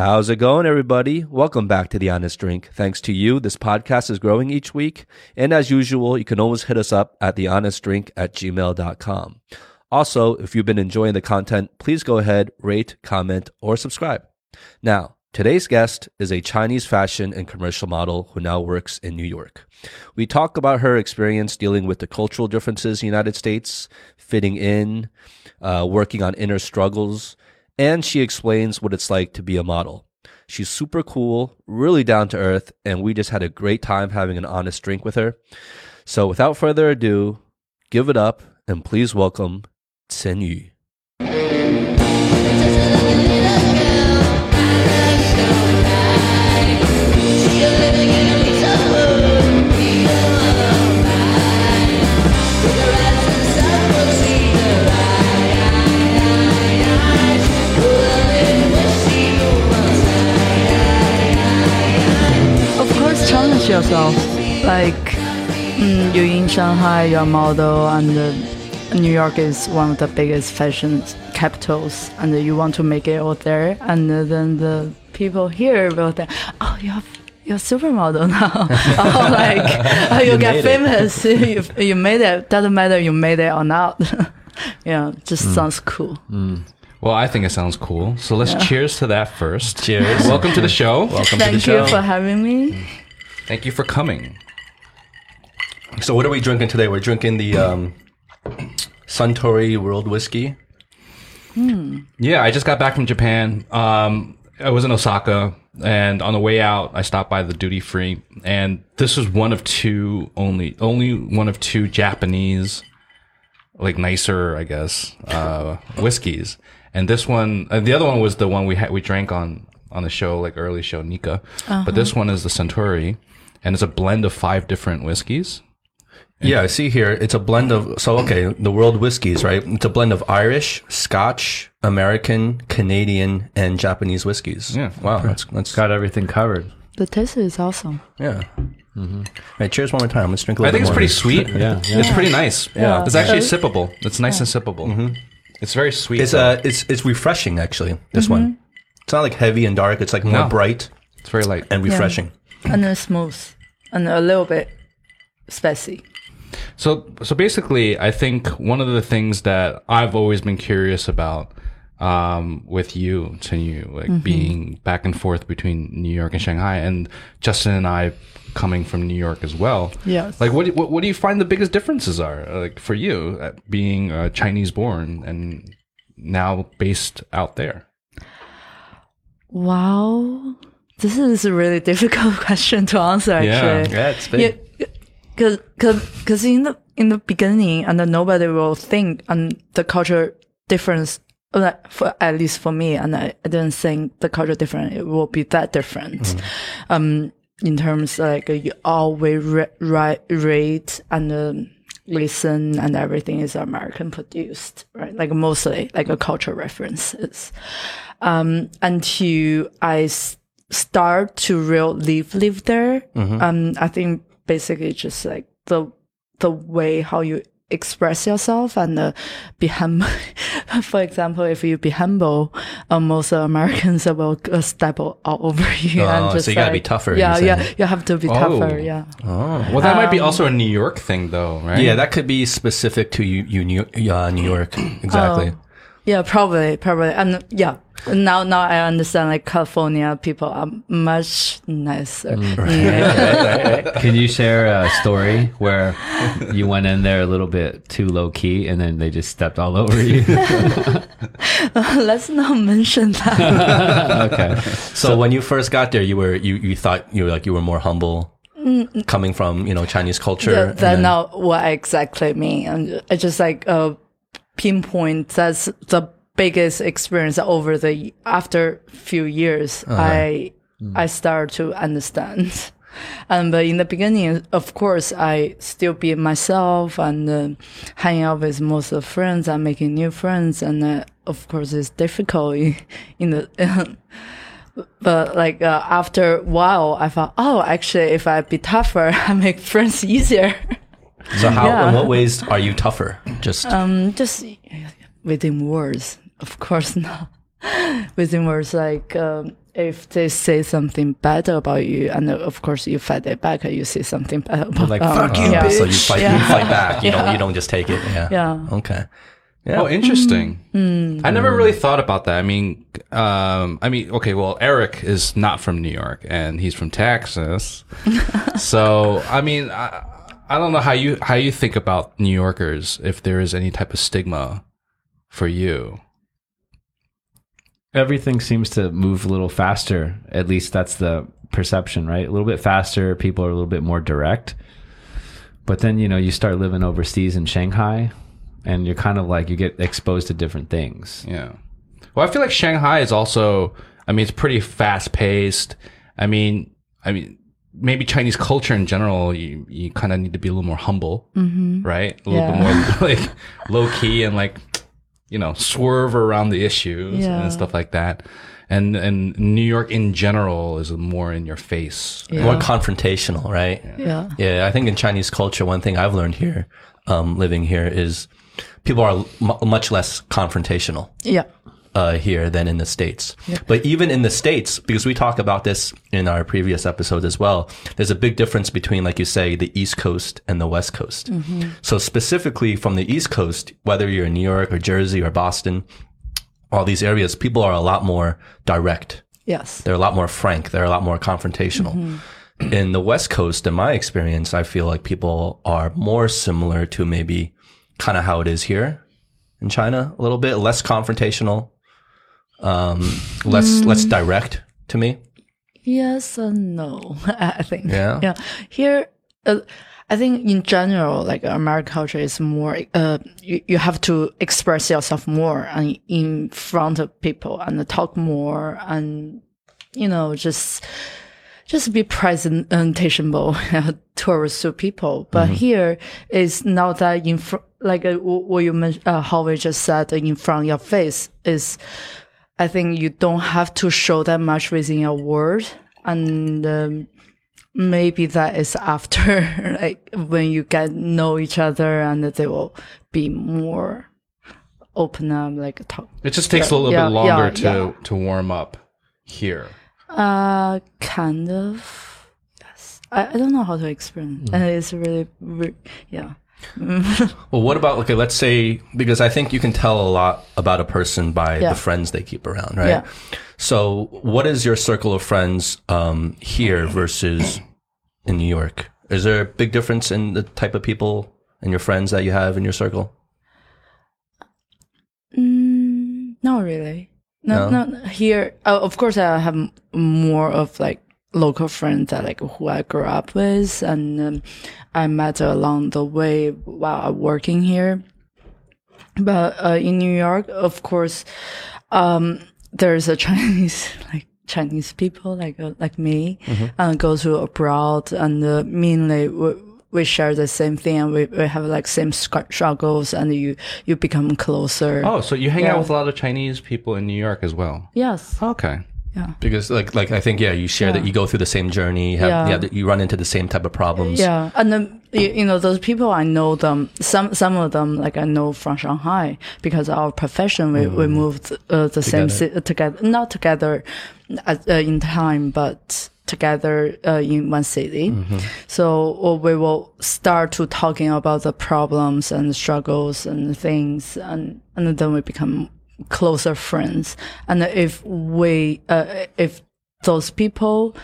How's it going, everybody? Welcome back to The Honest Drink. Thanks to you, this podcast is growing each week. And as usual, you can always hit us up at thehonestdrink at gmail.com. Also, if you've been enjoying the content, please go ahead, rate, comment, or subscribe. Now, today's guest is a Chinese fashion and commercial model who now works in New York. We talk about her experience dealing with the cultural differences in the United States, fitting in, uh, working on inner struggles, and she explains what it's like to be a model. She's super cool, really down to earth, and we just had a great time having an honest drink with her. So without further ado, give it up and please welcome Chen Yu. Yourself. Like, mm, you're in Shanghai, you're a model, and uh, New York is one of the biggest fashion capitals, and you want to make it out there. And uh, then the people here will think, oh, you have. You're a supermodel now. oh, like, oh, you, You get famous. you, you made it. Doesn't matter you made it or not. yeah, just Hmm. sounds cool. Well, I think it sounds cool. So let's cheers to that first. Cheers. Welcome to the show. Welcome to the show. Thank you for having me. Thank you for coming. So what are we drinking today? We're drinking the um, Suntory World Whiskey. Yeah, I just got back from Japan. Um, I was in Osaka, and on the way out, I stopped by the duty free, and this was one of two only, only one of two Japanese, like nicer, I guess, uh, whiskeys. And this one, uh, the other one was the one we had we drank on on the show, like early show, Nikka. But this one is the Suntory, and it's a blend of five different whiskeys. Yeah, I see here. It's a blend of so okay, the world whiskeys, right? It's a blend of Irish, Scotch, American, Canadian, and Japanese whiskeys. Yeah. Wow, that's that's Got everything covered. The taste is awesome. yeah. Mm-hmm. Right, cheers one more time. Let's drink a I little more. I think it's bit pretty more. sweet. Yeah, yeah. It's pretty nice. Yeah. It's actually Yeah. sippable. It's nice and sippable. Mm-hmm. It's very sweet. It's uh, though. uh it's it's refreshing actually, this one. Mm-hmm. It's not like heavy and dark, it's like more No. bright it's very light. and refreshing. And then smooth and a little bit spicy. So, so basically, I think one of the things that I've always been curious about um, with you, Chen Yu, like being back and forth between New York and Shanghai, and Justin and I coming from New York as well. Yes. Like, what do- what, what do you find the biggest differences are, like for you, uh, being uh, Chinese born and now based out there? Wow, this is a really difficult question to answer. Actually, Yeah, yeah it's big. yeah, because because in the in the beginning, and nobody will think on the culture difference. uh, For at least for me, and I, I didn't think the culture difference It will be that different. Um, in terms like you always re- rate and um, listen and everything is American produced, right? Like mostly like a cultural references. Um, until I start to real live live there, um, I think basically just like the the way how you express yourself and uh, be humble. For example, if you be humble, uh, most Americans will uh, step all over you. Oh, and just so you gotta be tougher, Yeah, you're yeah, you have to be Oh. tougher. Yeah. Oh, well, that might be also a New York thing, though, right? Yeah, that could be specific to you, you New, uh, New York. Exactly. Yeah, probably, probably, and yeah. Now, now I understand. Like California people are much nicer. Yeah. Can you share a story where you went in there a little bit too low key and then they just stepped all over you? Let's not mention that. okay. So, when you first got there, you were you, you thought you were like you were more humble, coming from you know Chinese culture. Yeah, that's then- not what I exactly mean. And I just like uh, pinpoint that's the biggest experience over the after few years. I I start to understand. And but in the beginning, of course, I still be myself and uh, hanging out with most of the friends and making new friends. And uh, of course, it's difficult in, in the. but like uh, after a while, I thought, oh, actually, if I be tougher, I make friends easier. So how Yeah. in what ways are you tougher? Just Um, just within words, of course not. within words, like um, if they say something bad about you, and of course you fight it back, you say something bad about Like them. fuck you, yeah. so you fight, you fight back. You don't, you don't just take it. Yeah. Yeah. Okay. Yeah. Oh, interesting. Mm. I never really thought about that. I mean, um, I mean, okay, well, Aric is not from New York and he's from Texas. so, I mean, I, I don't know how you, how you think about New Yorkers, if there is any type of stigma for you. everything seems to move a little faster. At least that's the perception, right? A little bit faster. People are a little bit more direct. But then, you know, you start living overseas in Shanghai and you're kind of like, you get exposed to different things. Yeah. Well, I feel like Shanghai is also, I mean, it's pretty fast paced. I mean, I mean, maybe Chinese culture in general, you, you kind of need to be a little more humble, mm-hmm. right? A little Yeah. bit more like low key and like, you know, swerve around the issues Yeah. and stuff like that. And, and New York in general is more in your face. Yeah. More confrontational, right? yeah. Yeah, I think in Chinese culture, one thing I've learned here, um, living here, is people are mu much less confrontational Yeah. Uh, here than in the states. But even in the states, because we talk about this in our previous episodes as well, there's a big difference between, like you say, the East Coast and the West Coast. So specifically from the East Coast, whether you're in New York or Jersey or Boston, all these areas, people are a lot more direct. Yes. They're a lot more frank. They're a lot more confrontational. In the West Coast, in my experience, I feel like people are more similar to maybe kind of how it is here in China, a little bit less confrontational, um, less less direct to me. Yes and no, I think. Yeah? Yeah. Here, uh, I think in general, like American culture is more, uh, you, you have to express yourself more and in front of people and talk more and, you know, just, just be presentational towards to people. But here is now that in front, like uh, what you mentioned, uh, how we just said in front of your face is, I think you don't have to show that much within your word. And um, maybe that is after, like, when you get know each other and they will be more open up, like, talk. It just takes a little Yeah, bit longer yeah, to, to warm up here. Uh, kind of. Yes. I, I don't know how to explain. And it's really, re- yeah. Well, what about okay? Let's say because I think you can tell a lot about a person by Yeah. the friends they keep around, right? Yeah. So, what is your circle of friends um, here versus in New York? Is there a big difference in the type of people and your friends that you have in your circle? Mm, not really. No, No? no. Here, uh, of course, I have more of like local friends that like who I grew up with, and um, I met along the way while I'm working here. But uh, in New York, of course, um, there's a Chinese like Chinese people like uh, like me, and go to abroad, and uh, mainly. We, we share the same thing and we, we have like same struggles and you you become closer Oh, so you hang Yeah. out with a lot of Chinese people in New York as well. Yes. Okay. Yeah because, like, like I think, yeah, you share that you go through the same journey. Have, Yeah. yeah. you run into the same type of problems. Yeah, and then you, you know those people I know them. Some some of them like I know from Shanghai because our profession we we moved uh, the same Together. ci- together, not together at, uh, in time, but together uh, in one city. So uh, we will start to talking about the problems and struggles and things, and and then we become closer friends. And if we uh, if those people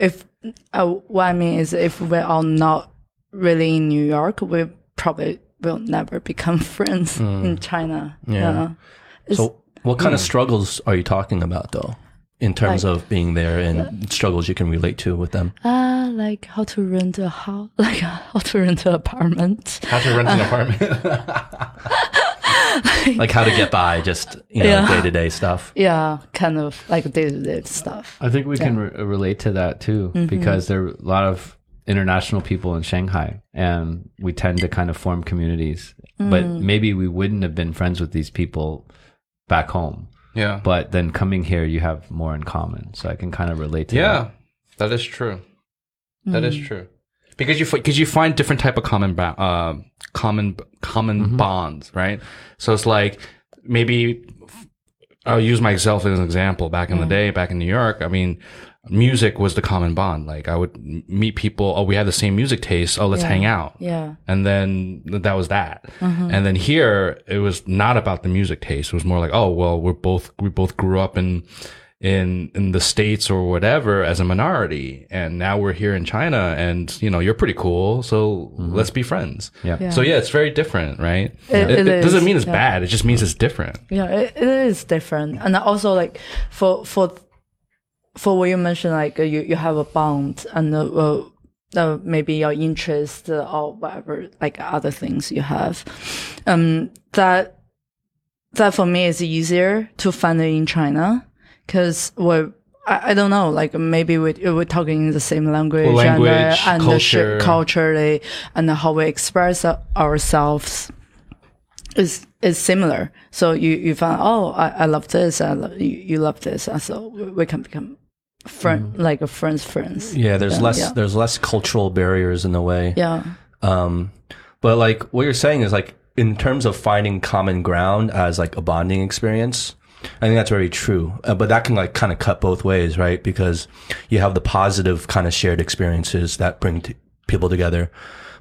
if uh, what I mean is if we're all not really in New York, we probably will never become friends in China. Yeah. So, what kind of struggles are you talking about, though, in terms Like- of being there and struggles you can relate to with them? Uh, like how to rent a house, like how to rent an apartment. How to rent an apartment? Like how to get by, just you know, Yeah. day to day stuff. Yeah, kind of like day to day stuff. I think we can re- relate to that too mm-hmm. because there are a lot of international people in Shanghai and we tend to kind of form communities. But mm. maybe we wouldn't have been friends with these people back home. yeah. But then coming here, you have more in common. So I can kind of relate to Yeah, that is true. That is mm. true. Because you because you find different type of common uh, common common bonds, right? So it's like maybe I'll use myself as an example. Back in the Mm. day, back in New York, I mean, music was the common bond. Like I would meet people. Oh, we had the same music taste. Oh, let's Yeah. hang out. Yeah. And then that was that. Mm-hmm. And then here it was not about the music taste. It was more like, oh, well, we're both, we both grew up in, in, in the States or whatever as a minority. And now we're here in China and, you know, you're pretty cool. So let's be friends. Yeah. Yeah. So yeah, it's very different, right? It- it is, doesn't mean it's yeah. bad. It just means it's different. Yeah, it, it is different, and also like for for for what you mentioned, like you you have a bond and uh, uh, uh, maybe your interest uh, or whatever, like other things you have, um, that that for me is easier to find it in China because we're. I, I don't know, like maybe we, we're talking in the same language, language, and, uh, and the culture. culturally, and how we express ourselves is is similar. So you you find oh I, I love this, I love, you, you love this, and so we can become friend like a friends friends. Yeah, there's Yeah, less yeah. there's less cultural barriers in the way. Yeah, Um, but like what you're saying is like in terms of finding common ground as like a bonding experience, I think that's very true. Uh, but that can like kind of cut both ways, right? Because you have the positive kind of shared experiences that bring t- people together.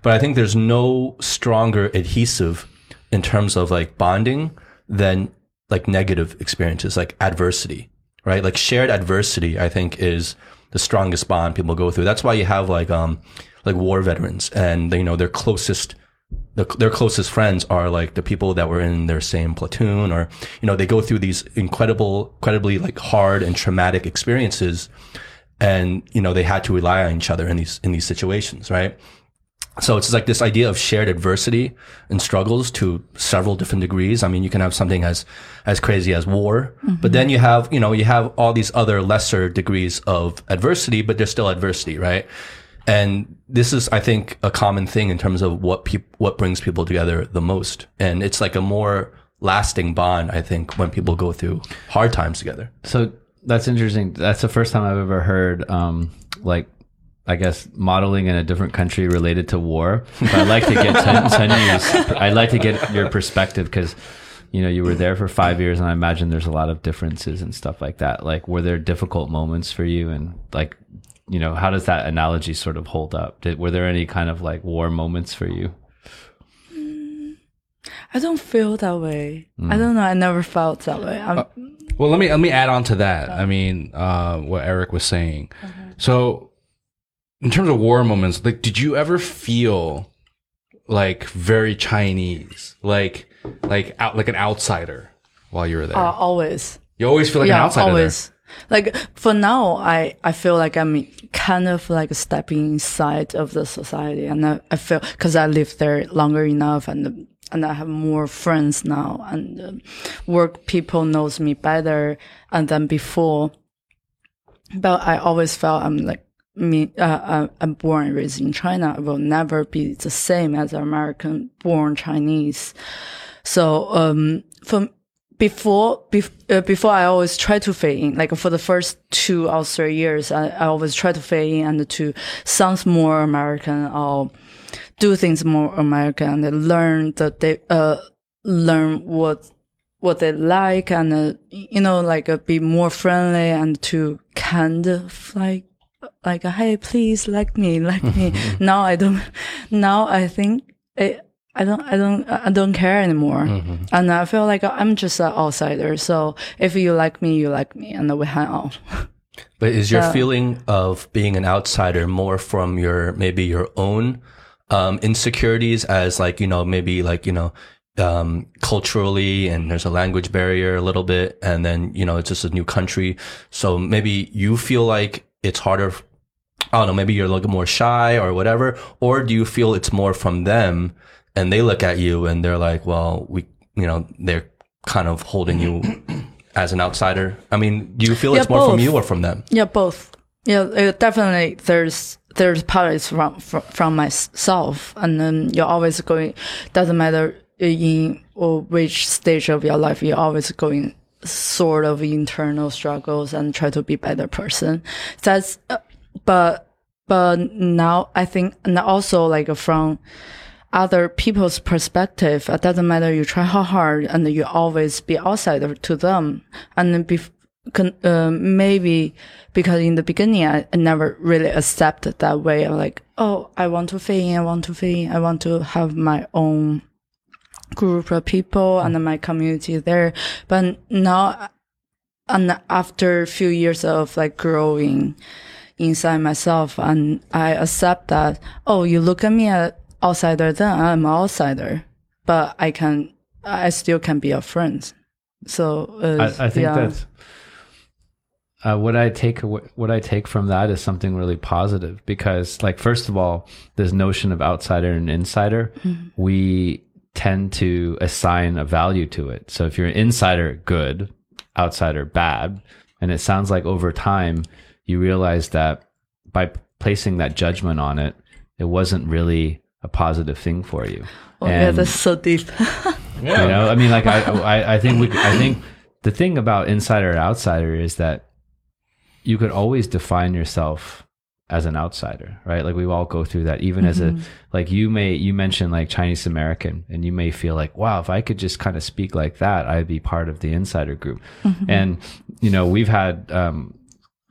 But I think there's no stronger adhesive in terms of like bonding than like negative experiences, like adversity, right? Like shared adversity, I think is the strongest bond people go through. That's why you have like, um, like war veterans and, you know, their closest the, their closest friends are like the people that were in their same platoon or you know they go through these incredible incredibly like hard and traumatic experiences and you know they had to rely on each other in these in these situations right so it's like this idea of shared adversity and struggles to several different degrees. I mean, you can have something as, as crazy as war, but then you have, you know, you have all these other lesser degrees of adversity, but there's still adversity, right? And this is, I think, a common thing in terms of what peop what brings people together the most. And it's like a more lasting bond, I think, when people go through hard times together. So that's interesting. That's the first time I've ever heard, um, like, I guess modeling in a different country related to war. But I'd like to get Ten- Tenya's- I'd like to get your perspective because, you know, you were there for five years, and I imagine there's a lot of differences and stuff like that. Like, were there difficult moments for you, and like, you know, how does that analogy sort of hold up? Did, were there any kind of like war moments for you? I don't feel that way. I don't know. I never felt that way. I'm, Well, let me let me add on to that. I mean, uh, what Aric was saying. So, in terms of war moments, like, did you ever feel like very Chinese, like like out like an outsider while you were there? uh, always. you always feel like an outsider. always. Like for now, I I feel like I'm kind of like stepping inside of the society, and I, I feel because I lived there longer enough, and and I have more friends now, and um, work people knows me better and than before. But I always felt I'm like me. Uh, uh, I'm born and raised in China. I will never be the same as an American born Chinese. So um, for before bef- uh, before I always try to fit in. Like for the first two or three years, I, I always try to fit in and to sound more American or do things more American and learn that they uh learn what what they like and uh, you know like uh, be more friendly and to kind of like like hey please like me like me now i don't now i think it, i don't i don't i don't care anymore. And i feel like i'm just an outsider. So if you like me you like me. And we hang out. But is your feeling of being an outsider more from your maybe your own um, insecurities as like you know maybe like you know um, culturally and there's a language barrier a little bit and then you know it's just a new country. So maybe you feel like it's harder I don't know maybe you're a little more shy or whatever or do you feel it's more from them and they look at you and they're like well we you know they're kind of holding you as an outsider I mean do you feel Yeah, it's more from you or from them Yeah, both. Yeah, uh, definitely. There's there's parts from from, from myself, and then you're always going. Doesn't matter in or which stage of your life, you're always going sort of internal struggles and try to be better person. That's uh, but but now I think and also like from other people's perspective. It doesn't matter. You try how hard and you always be outsider to them. And bef- con- uh, maybe because in the beginning, I, I never really accepted that way of like, oh, I want to fit in. I want to fit in. I want to have my own group of people and my community there. But now, and after a few years of like growing inside myself, and I accept that, oh, you look at me as outsider, then I'm an outsider, but I can, I still can be a friend. So, uh, I, I think yeah. that's uh, what I take what I take from that is something really positive because, like, first of all, this notion of outsider and insider, we tend to assign a value to it. So if you're an insider, good, outsider, bad, and it sounds like over time you realize that by placing that judgment on it, it wasn't really a positive thing for you. Oh, yeah, that's so deep. you know, I mean, like I, I, I think we, I think the thing about insider and outsider is that you could always define yourself as an outsider, right? Like we all go through that. Even as a, like you may, you mentioned like Chinese American, and you may feel like, wow, if I could just kind of speak like that, I'd be part of the insider group. And you know, we've had um,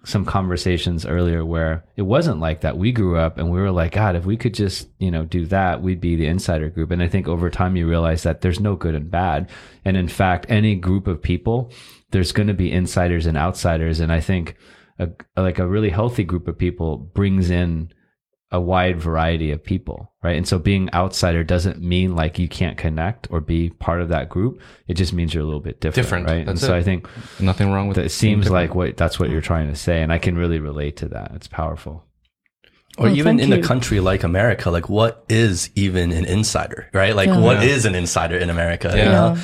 some conversations earlier where it wasn't like that. We grew up and we were like, God, if we could just, you know, do that, we'd be the insider group. And I think over time you realize that there's no good and bad. And in fact, any group of people, there's going to be insiders and outsiders. And I think a, like a really healthy group of people brings in a wide variety of people, right? And so being outsider doesn't mean like you can't connect or be part of that group. It just means you're a little bit different, Different. right? That's and so it. I think Nothing wrong with that it seems different. like what that's what you're trying to say and i can really relate to that it's powerful Or Oh, even in you. a country like America, like what is even an insider, right? Like what is an insider in America? You know,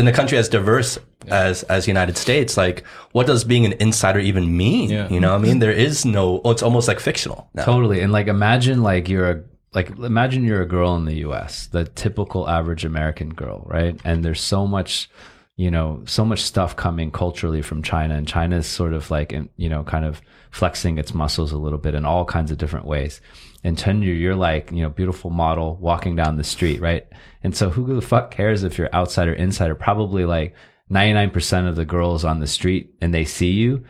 in a country as diverse as as United States, like what does being an insider even mean? Yeah. You know, what I mean, there is no. Oh, it's almost like fictional. Now. totally and like imagine like you're a like imagine you're a girl in the us the typical average american girl right and there's so much you know so much stuff coming culturally from china and china's sort of like you know kind of flexing its muscles a little bit in all kinds of different ways. And then you're, like you know beautiful model walking down the street right? And so who the fuck cares if you're outside outsider insider probably like 99% of the girls on the street and they see you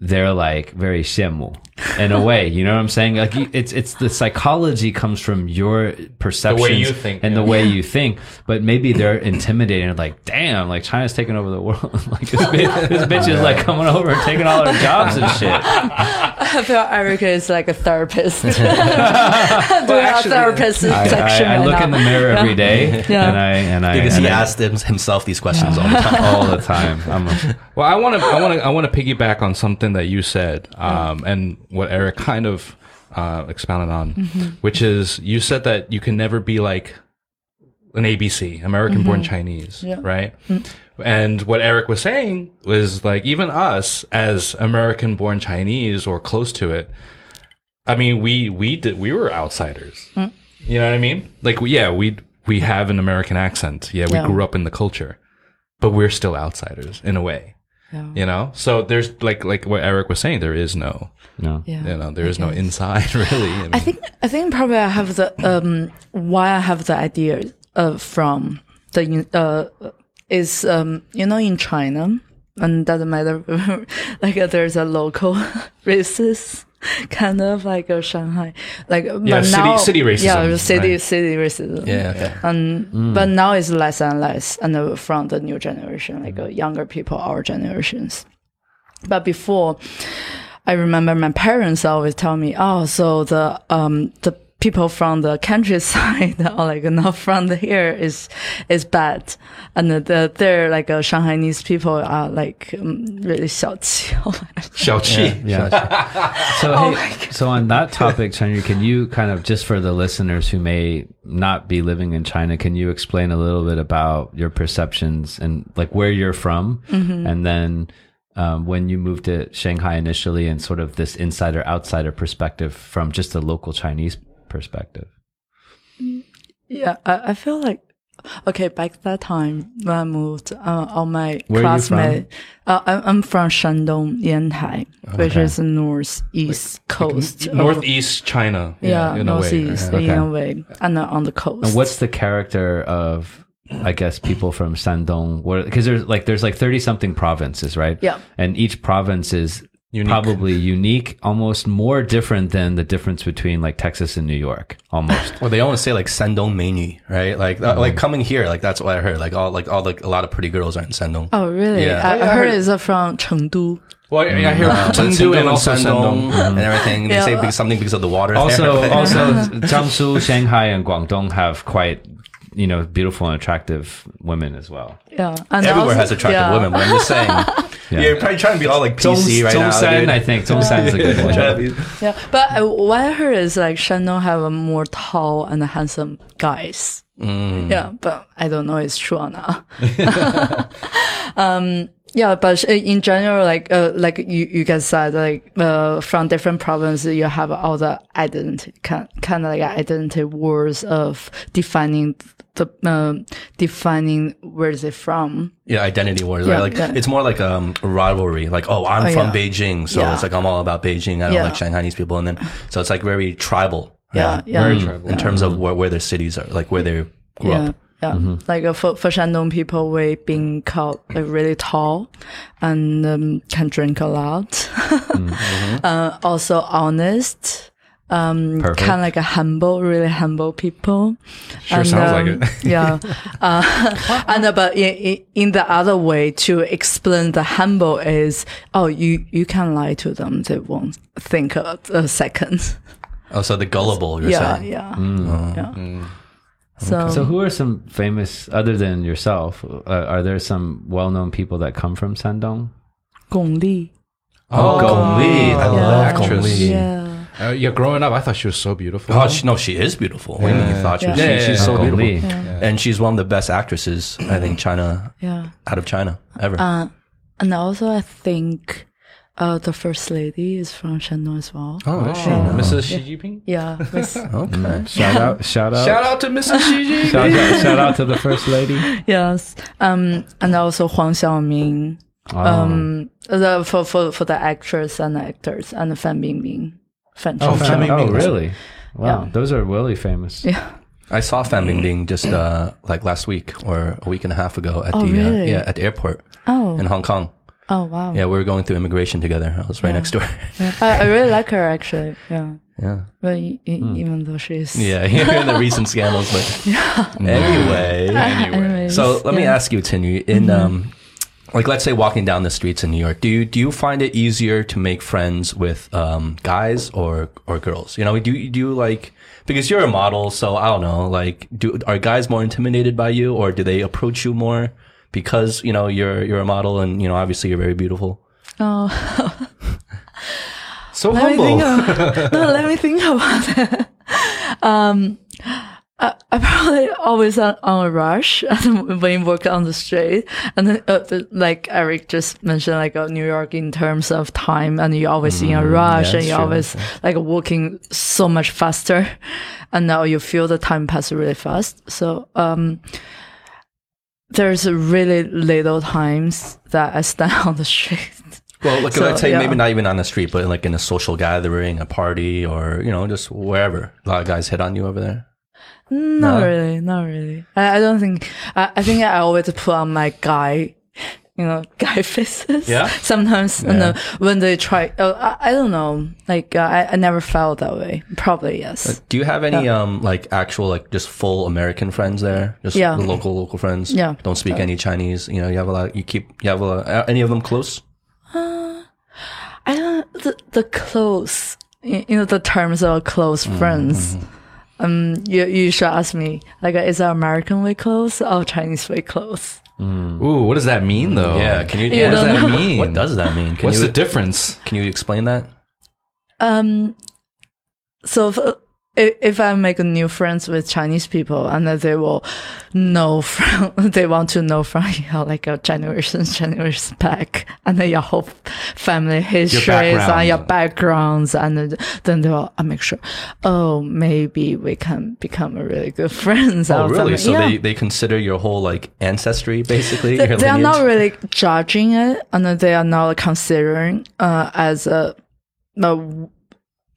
they're like very shemu in a way. You know what I'm saying? Like it's it's the psychology comes from your perceptions you think, and yeah. the way you think. But maybe they're intimidated. Like, damn, like China's taking over the world. like this bitch, this bitch is like coming over and taking all our jobs and shit. I feel Erica is like a therapist. Doing a therapist I, section I, I right look now. in the mirror every day Yeah. and I and I because and he I- asked him, himself these questions all the time. all the time. I'm a, Well, I want to, I want to, I want to piggyback on something that you said, um, and what Aric kind of uh, expounded on, which is you said that you can never be like an ABC, American-born Chinese, Yeah. right? And what Aric was saying was like even us as American-born Chinese or close to it. I mean, we we did we were outsiders. You know what I mean? Like, we- yeah, we we have an American accent. Yeah, we Yeah. grew up in the culture, but we're still outsiders in a way. Yeah. You know, so there's like like what Aric was saying. There is no, no. Yeah. you know, there is no inside really. I, mean, I think I think probably I have the um why I have the idea uh, from the uh is um you know in China and doesn't matter like uh, there's a local racist kind of like a Shanghai like Yeah, but city- now city racism, yeah city right. city racism Yeah, okay. and but now it's less and less and uh, from the new generation like uh, younger people our generations but before i remember my parents always tell me oh so the um the people from the countryside or like not from here is is bad. And the they're like uh, shanghainese people are like um, really 小气 Xiao Qi. Yeah. So, hey, so on that topic, Chenyu, can you kind of just for the listeners who may not be living in China, can you explain a little bit about your perceptions and like where you're from, and then um, when you moved to Shanghai initially, and sort of this insider outsider perspective from just a local Chinese perspective? Yeah, I, I feel like okay, back that time when I moved, uh, all my Where are you from? classmates, uh, I'm, I'm from Shandong, Yantai, which is the northeast coast. of- Northeast China. yeah, way. northeast right? in a way, and on the coast. And what's the character of, I guess, people from Shandong? Because there's like there's like thirty something provinces, right? Yeah. And each province is Unique. probably unique, almost more different than the difference between like Texas and New York, almost. Well, they always say like Shandong Menu, right? Like uh, like coming here, like that's what I heard. Like all like all like a lot of pretty girls are in Shandong. Oh, really? Yeah. I, I I heard heard- it's from Chengdu. Well, I, I hear Uh, but Chengdu and Shandong also Shandong Shandong. and everything. They Yeah. say because, something because of the water. also, there. also Jiangsu, Shanghai, and Guangdong have quite you know beautiful and attractive women as well. Yeah, and everywhere also- has attractive yeah. women. But I'm just saying, Yeah. you're probably trying to be all like PC right now. Zhongsan. I think Zhongsan is a good one. Trying to be- Yeah, but uh, what I heard is like Shandong have a more tall and handsome guys. Mm. Yeah, but I don't know it's true or not. um, yeah, but uh, in general, like uh, like you you guys said, like uh, from different provinces, you have all the identity kind kind of like identity words of defining the um defining where is it from. Yeah, identity wars, Yeah, right? Like yeah. it's more like um, a rivalry. Like, oh, I'm Oh, from yeah. Beijing, so Yeah. it's like I'm all about Beijing. I don't Yeah. like Shanghainese people, and then so it's like very tribal. Yeah, yeah. Very Mm. tribal. In terms of where, where their cities are, like where they grew yeah, up. Yeah, like uh, for for Shandong people, we being called like really tall, and um, can drink a lot. uh, also honest. Um, kind of like a humble, really humble people. Sure sounds like it. yeah, uh, and uh, but in, in in the other way to explain the humble is, oh, you you can lie to them; they won't think a, a second. Oh, so the gullible, you're yeah, saying. yeah, Oh. yeah. So, So, who are some famous, other than yourself? Uh, are there some well-known people that come from Shandong? Gong Li. Oh, Gong Li. I Yeah. love Gong Actress. Li. Yeah. Uh, yeah, growing up, I thought she was so beautiful. Oh, she, no, she is beautiful. What do you thought she was? Yeah. She, she's Yeah, so Gong beautiful. Li. And she's one of the best actresses, I think, China, Yeah. out of China, ever. Uh, and also, I think uh, the first lady is from Shandong as well. oh, is she? Mrs. Xi Jinping. Yeah. Miss- Okay. Shout out! Shout out! Shout out to Mrs. Xi Jinping. Shout out! Shout out to the first lady. yes. Um, and also Huang Xiaoming. Oh. Um, the, for, for, for the actress and the actors and Fan Bingbing. Fan Oh, Fan Bingbing. oh, really? Wow, Yeah. those are really famous. Yeah. I saw Fan Bingbing just uh, like last week or a week and a half ago at Oh, the uh, yeah at the airport Oh. in Hong Kong. Oh, wow. Yeah, we were going through immigration together. I was right next door. Yeah. I, I really like her, actually. Yeah. yeah. But e- e- even though she's. Yeah, in the recent scandals, but anyway. Anyways, So let me yeah. ask you, Tinu, in um, like let's say walking down the streets in New York, do you do you find it easier to make friends with um, guys or or girls? You know, do you do you like because you're a model, so I don't know, like do are guys more intimidated by you or do they approach you more because you know you're you're a model and you know obviously you're very beautiful? Oh. So Let me think humble. about, no, let me think about it. Um, I, I probably always on, on a rush when you work on the street. And then, uh, like Aric just mentioned, like uh, New York in terms of time, and you're always in a rush, yeah, and you're true. always like walking so much faster, and now you feel the time pass really fast. So, um, there's really little times that I stand on the street. Well, like So, let's say yeah. maybe not even on the street, but like in a social gathering, a party, or you know just wherever. A lot of guys hit on you over there. Not No? really, not really. I, I don't think. I, I think I always put on my guy, you know, guy faces. Yeah? Sometimes, and Yeah. then when they try, oh, I, I don't know. Like uh, I, I never felt that way. Probably yes. Do you have any um like actual like just full American friends there? Just Yeah. the local local friends. Yeah. Don't speak any Chinese. You know, you have a lot. You keep. You have a lot, uh, any of them close? Uh, I don't the the close. You you know the terms of close Mm-hmm. friends. Um, you you should ask me like, uh, is our American way close or Chinese way close? Ooh, what does that mean though? Yeah. Can you? You What does that know. mean? What does that mean? Can What's you? the difference? can you explain that? Um, so f- if, if I make new friends with Chinese people and they will know from, they want to know from you like a generations, generations back and then your whole family histories background. and your backgrounds. And then they will, I make sure, oh, maybe we can become a really good friends. Oh, really? something. So Yeah. they, they consider your whole like ancestry, basically. they, they are not really judging it and they are not considering uh as a, a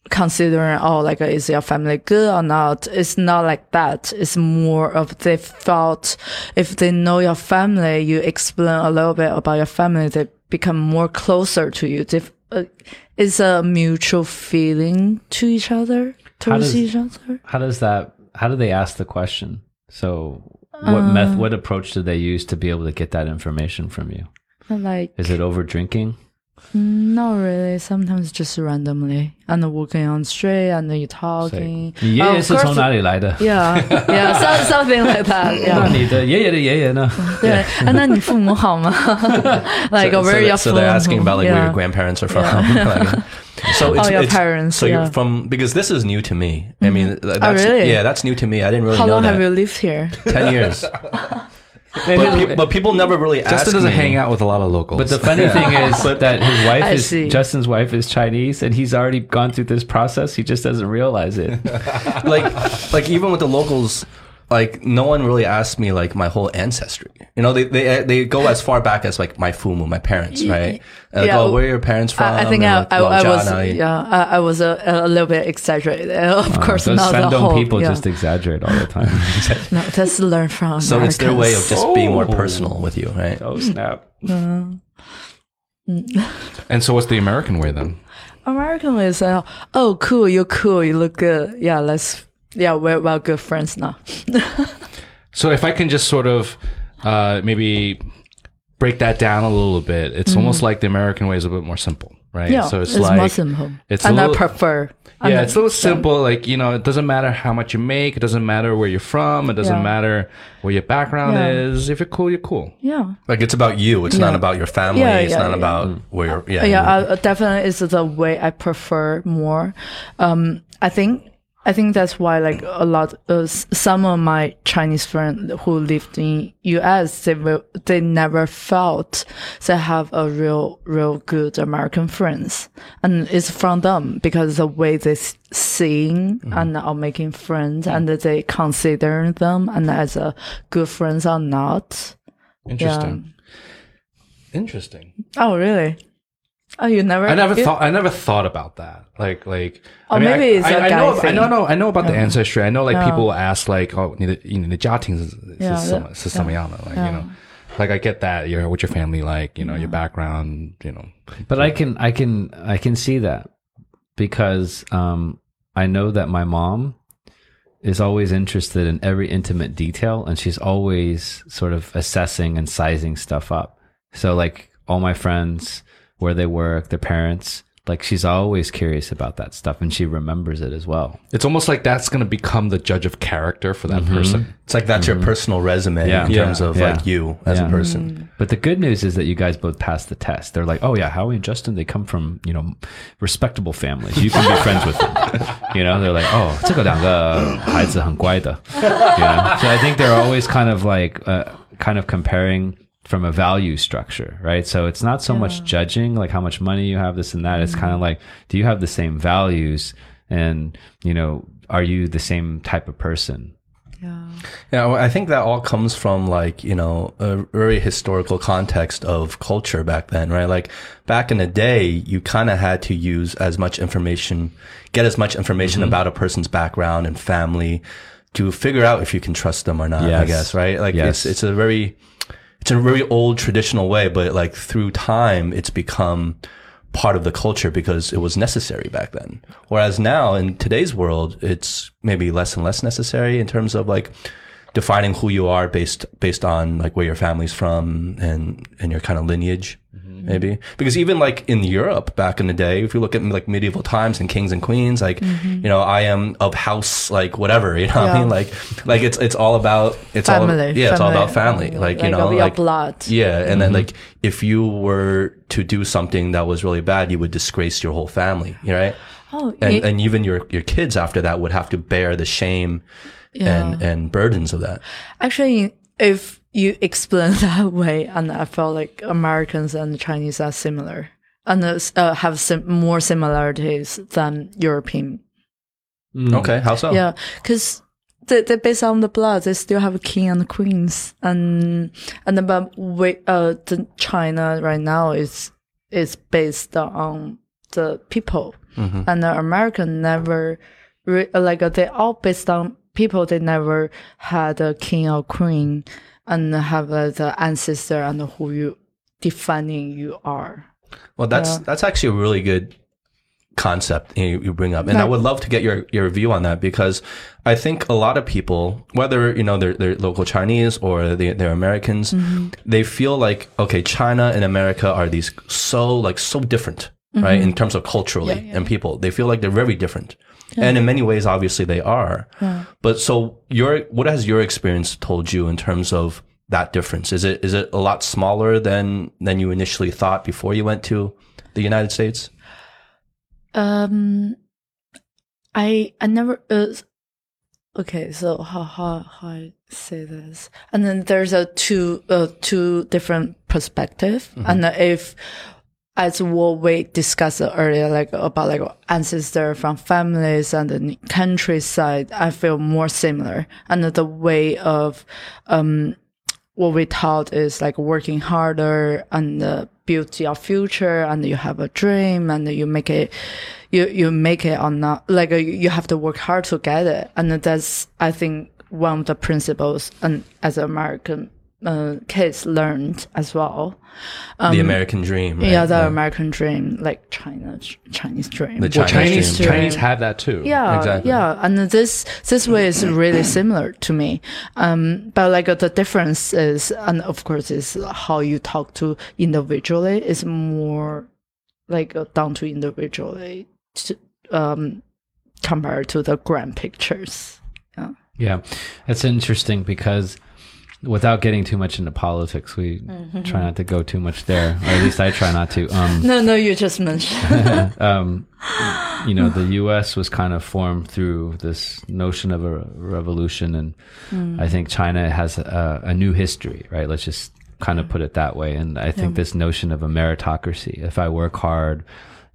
considering oh like is your family good or not it's not like that it's more of they felt if they know your family you explain a little bit about your family they become more closer to you they, uh, it's a mutual feeling to each other towards does- each other How does that? How do they ask the question? So, what meth? What approach do they use to be able to get that information from you? like Is it over drinking? Not really. Sometimes just randomly and walking on the street and then you talking. 你爷 Oh, 爷 of 是从 course- 哪里来的？ Yeah, yeah, so, something like that. 那 Yeah. 你的爷爷的爷爷呢？对，啊，那你父母好吗？like so, so, where they- your so they're asking about like where yeah. your grandparents are from. Like, so it's, Oh, your it's- parents, So yeah. Mm-hmm. you're from because this is new to me. I mean, th- that's, really? Yeah, that's new to me. I didn't really How know long that. have you lived here? Ten years. but, pe- but people never really ask Justin doesn't me. hang out with a lot of locals. But the funny thing is that his wife I is see. Justin's wife is Chinese, and he's already gone through this process. He just doesn't realize it. like like even with the locals like no one really asked me like my whole ancestry you know they they, they go as far back as like my fumu my parents right and like, Yeah, oh where are your parents from I, I think And, I, like, I, I was yeah I, I was a, a little bit exaggerated. Of course, Those not the Shandong whole. people yeah. just exaggerate all the time. no, just learn from. so it's their way of Americans. just being more Oh. personal with you right oh snap! and so what's the American way then? American way is uh, oh cool, you're cool, you look good. Yeah, let's yeah we're we're good friends now. So if I can just sort of uh, maybe break that down a little bit, it's almost like the American way is a bit more simple, right? Yeah, so it's, it's, like more simple. it's and a I little- prefer. yeah, I- it's a little simple. Like you know, it doesn't matter how much you make. It doesn't matter where you're from. It doesn't Yeah. matter what your background Yeah. is. If you're cool, you're cool. Yeah. like it's about you it's not about your family Yeah, it's yeah, not yeah. about where you're yeah, yeah, you're- uh, definitely is the way I prefer more. Um, I think I think that's why like a lot uh, some of my Chinese friends who lived in US they will, they never felt they have a real real good American friends and it's from them because the way they seeing Mm-hmm. and are making friends and they consider them and as a good friends or not. Interesting. Interesting. Oh really? Oh, you never. I never you, thought. I never thought about that. Like, like. Oh, I mean, maybe I, it's I, a I, guy know, thing. I know, I know about yeah. the ancestry. I know, like, people ask, like, oh, you know, the Jiating is some, yeah. like, you know, like I get that. You know, what's your family like? You know, your background. You know. But I can, I can, I can see that because um, I know that my mom is always interested in every intimate detail, and she's always sort of assessing and sizing stuff up. So, like, all my friends where they work, their parents, like she's always curious about that stuff, and she remembers it as well. It's almost like that's going to become the judge of character for that person. it's like that's your personal resume Yeah. in terms Yeah. of Yeah. like you as Yeah. a person But the good news is that you guys both passed the test. They're like, oh yeah, Howie and Justin, they come from you know respectable families. You can be friends with them. You know, they're like, oh, 这个两个孩子很乖的. You know? So I think they're always kind of like uh, kind of comparing from a value structure, right? So it's not so much judging like how much money you have, this and that. It's kind of mm-hmm. like, do you have the same values? And you know, are you the same type of person? Yeah. Yeah, well, I think that all comes from like, you know, a very historical context of culture back then, right? Like back in the day, you kind of had to use as much information, get as much information mm-hmm. about a person's background and family to figure out if you can trust them or not, I guess, right? Like Yes. it's, it's a very, it's a very old traditional way, but like through time, it's become part of the culture because it was necessary back then. Whereas now in today's world, it's maybe less and less necessary in terms of like defining who you are based, based on like where your family's from and, and your kind of lineage. Mm-hmm. Maybe because even like in Europe back in the day, if you look at like medieval times and kings and queens, like mm-hmm. you know, I am of house like whatever, you know what I mean? Like like it's it's all about it's all Family. yeah, it's all about family. Like, you know, of your like blood. yeah, and then mm-hmm. like if you were to do something that was really bad, you would disgrace your whole family, right? Oh, and it- and even your your kids after that would have to bear the shame and and burdens of that. Actually, if you explain that way, and I felt like Americans and Chinese are similar and uh, have sim- more similarities than European. Okay, how so? Yeah, because they they based on the blood, they still have a king and queens, and and but we uh the China right now is is based on the people, and the American never re- like uh, they all based on people. They never had a king or queen, and have uh, the ancestor and who you defining you are. Well, that's that's actually a really good concept you, you bring up, and I would love to get your your view on that because I think a lot of people, whether you know they're, they're local Chinese or they, they're Americans, they feel like okay, China and America are these so like so different, right, in terms of culturally and people. They feel like they're very different. And in many ways, obviously they are. But so your, what has your experience told you in terms of that difference? Is it, is it a lot smaller than, than you initially thought before you went to the United States? Um, I I never. Uh, okay, so how how how I say this, and then there's a two uh two different perspective, and if as what we discussed earlier, like about like ancestor from families and the countryside, I feel more similar, and the way of um what we taught is like working harder and uh, build your future and you have a dream and you make it you you make it or not like uh, you have to work hard to get it. And that's i think one of the principles and as american uh, kids learned as well the American dream, right? Um, yeah the american dream like china chinese dream The Well, Chinese Chinese dream. Chinese have that too. yeah, Exactly. yeah, and this this way is really similar to me. Um, but like uh, the difference is, and of course, is how you talk to individually is more like uh, down to individually, to, um, compared to the grand pictures. Yeah. Yeah, it's interesting because without getting too much into politics, we try not to go too much there, or at least I try not to. Um, No, no, you just mentioned. um, you know, the U.S. was kind of formed through this notion of a revolution, and I think China has a, a new history, right? Let's just kind of put it that way. And I think this notion of a meritocracy, if I work hard,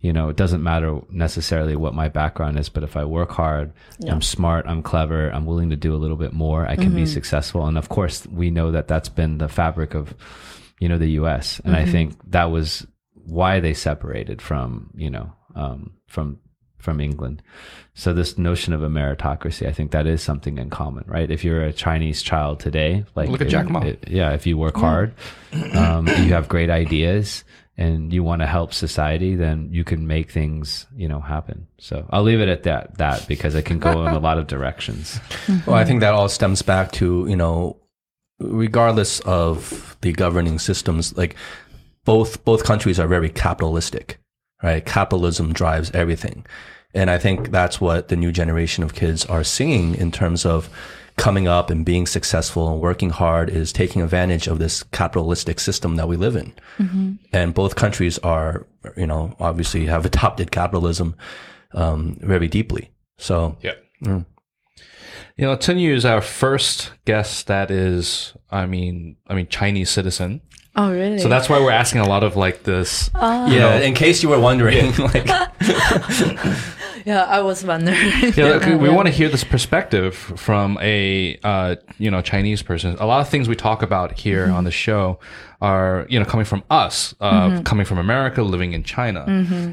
you know, it doesn't matter necessarily what my background is, but if I work hard, I'm smart, I'm clever, I'm willing to do a little bit more, I can be successful. And of course, we know that that's been the fabric of, you know, the U.S. And I think that was why they separated from, you know, um, from from England. So this notion of a meritocracy, I think that is something in common, right? If you're a Chinese child today, like Look at Jack Ma. it- yeah, if you work hard, um, you have great ideas, and you want to help society, then you can make things, you know, happen. So I'll leave it at that. That because it can go in a lot of directions. Well, I think that all stems back to, you know, regardless of the governing systems, like both both countries are very capitalistic, right? Capitalism drives everything. And I think that's what the new generation of kids are seeing in terms of coming up and being successful and working hard is taking advantage of this capitalistic system that we live in. Mm-hmm. And both countries are, you know, obviously have adopted capitalism um, very deeply. So Yeah. Mm. You know, Chen Yu is our first guest that is, I mean, I mean, Chinese citizen. oh, really? So that's why we're asking a lot of like this. Ah. Yeah, in case you were wondering, like yeah, I was wondering. Yeah, we want to hear this perspective from a uh, you know Chinese person. A lot of things we talk about here on the show are you know coming from us, uh, coming from America, living in China,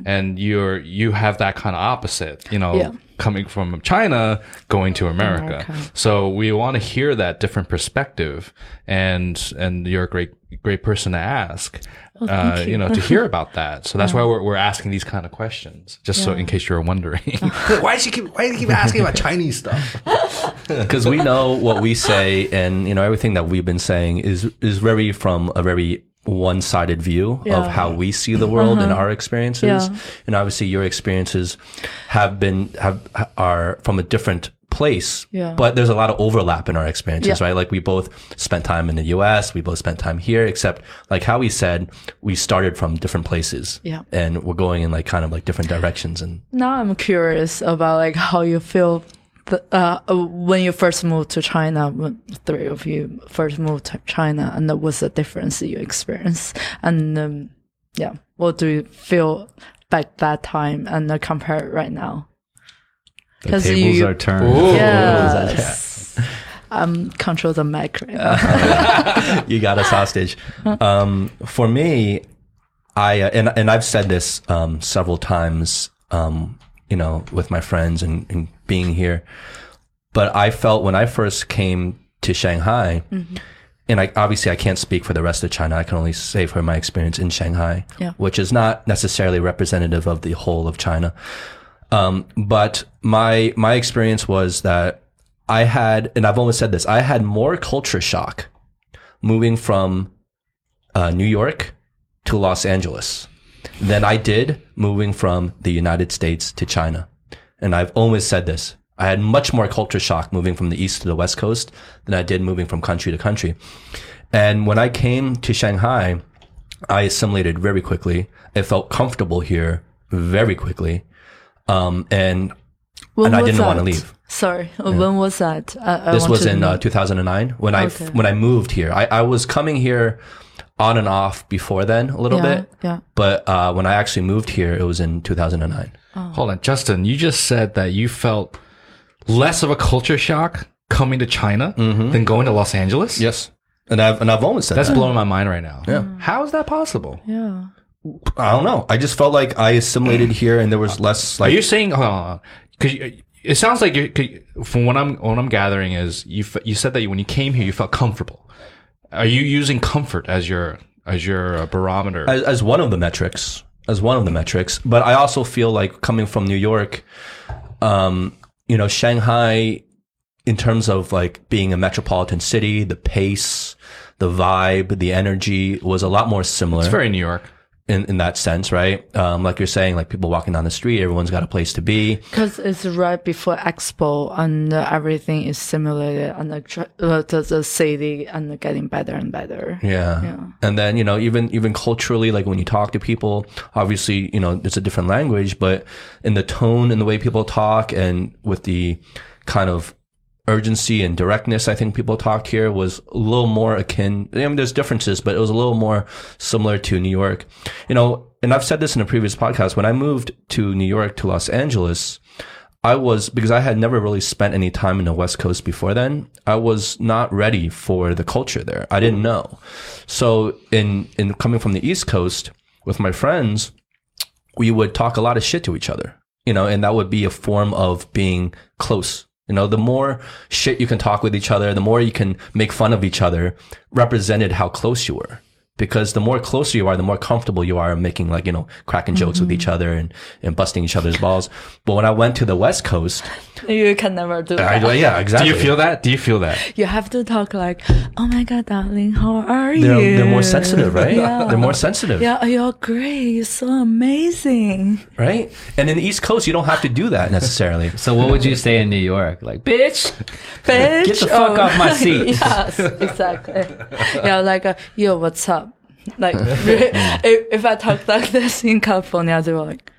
and you're you have that kind of opposite. You know, Yeah. Coming from China, going to America. America. So we want to hear that different perspective, and and you're a great great person to ask. uh, you. know, to hear about that. So that's why we're, we're asking these kind of questions, just so in case you're wondering. why does she keep why do you keep asking about Chinese stuff? because we know what we say, and you know everything that we've been saying is is very from a very one-sided view of how we see the world and uh-huh. our experiences, Yeah. and obviously your experiences have been have are from a different place, Yeah. but there's a lot of overlap in our experiences, Yeah. right? Like we both spent time in the U.S., we both spent time here, except like how we said, we started from different places, Yeah. and we're going in like kind of like different directions, and Now I'm curious about like how you feel the, uh, uh, when you first moved to China, when three of you first moved to China, and what was the difference you experienced? And um, yeah, what do you feel back that time and uh, compare it right now? The 'Cause tables you- are turned. Yes. Um, control the mic right now. you got us hostage. Um, for me, I uh, and and I've said this um, several times, um, you know, with my friends and, and being here. But I felt when I first came to Shanghai, and I obviously I can't speak for the rest of China. I can only say for my experience in Shanghai, Yeah. which is not necessarily representative of the whole of China. Um, but my my experience was that I had, and I've always said this, I had more culture shock moving from uh, New York to Los Angeles than I did moving from the United States to China. And I've always said this. I had much more culture shock moving from the East to the West Coast than I did moving from country to country. And when I came to Shanghai, I assimilated very quickly. I felt comfortable here very quickly. Um, and When And I didn't wanna leave. Sorry, uh, when was that? I, I this was in uh, 2009 when I when I moved here. I, I was coming here on and off before then a little yeah, bit, yeah. but uh, when I actually moved here, it was in 2009. Hold on, Justin. You just said that you felt less of a culture shock coming to China than going to Los Angeles. Yes, and I've and I've always said That's that. blowing my mind right now. Yeah. How is that possible? Yeah. I don't know. I just felt like I assimilated here, and there was less Are like you saying? Hold on, because it sounds like you. 'cause From what I'm what I'm gathering is you. f- You said that when you came here, you felt comfortable. Are you using comfort as your as your uh, barometer? as, as one of the metrics, as one of the metrics. But I also feel like coming from New York, um, you know, Shanghai, in terms of like being a metropolitan city, the pace, the vibe, the energy was a lot more similar it's very New York. In, in that sense, right? Um, like you're saying, like people walking down the street, everyone's got a place to be. Because it's right before Expo and uh, everything is simulated and the, uh, the, the city and getting better and better. Yeah. Yeah. And then, you know, even, even culturally, like when you talk to people, obviously, you know, it's a different language, but in the tone and the way people talk and with the kind of urgency and directness, I think people talked here was a little more akin. I mean, there's differences, but it was a little more similar to New York. You know, and I've said this in a previous podcast. When I moved to New York to Los Angeles, I was because I had never really spent any time in the West Coast before then. I was not ready for the culture there. I didn't know. So in in coming from the East Coast with my friends, we would talk a lot of shit to each other. You know, and that would be a form of being close. You know, the more shit you can talk with each other, the more you can make fun of each other, represented how close you were. Because the more closer you are, the more comfortable you are making like, you know, cracking jokes with each other and, and busting each other's balls. But when I went to the West Coast, You can never do I, that. yeah, exactly. Do you feel that? Do you feel that? You have to talk like, oh my God, darling, how are they're, you? they're more sensitive, right? Yeah. They're more sensitive, Yeah, you're great. You're so amazing. right? And in the East Coast, you don't have to do that necessarily. So what would you say in New York? Like, bitch, Bitch. get the fuck off my seat. yes, exactly. yeah, like, uh, yo, what's up? Like, if, if I talk like this in California, they were like,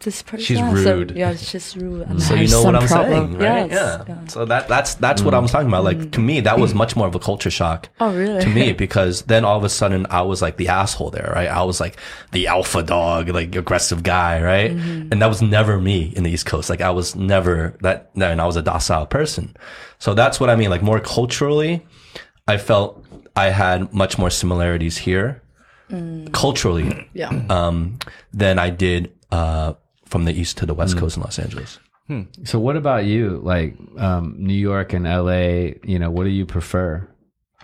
this person. She's so- rude. yeah, she's rude. Mm. And So I you have know what I'm problem. saying, right? Yes, yeah. So that that's that's what mm. I was talking about. Like to me, that was mm. much more of a culture shock. Oh, really? To me, because then all of a sudden I was like the asshole there, right? I was like the alpha dog, like aggressive guy, right? Mm-hmm. And that was never me in the East Coast. Like I was never that. And I was a docile person. So that's what I mean. Like more culturally, I felt I had much more similarities here, culturally, Yeah. um, than I did uh, from the East to the West Coast in Los Angeles. So what about you? Like um, New York and LA, you know, what do you prefer?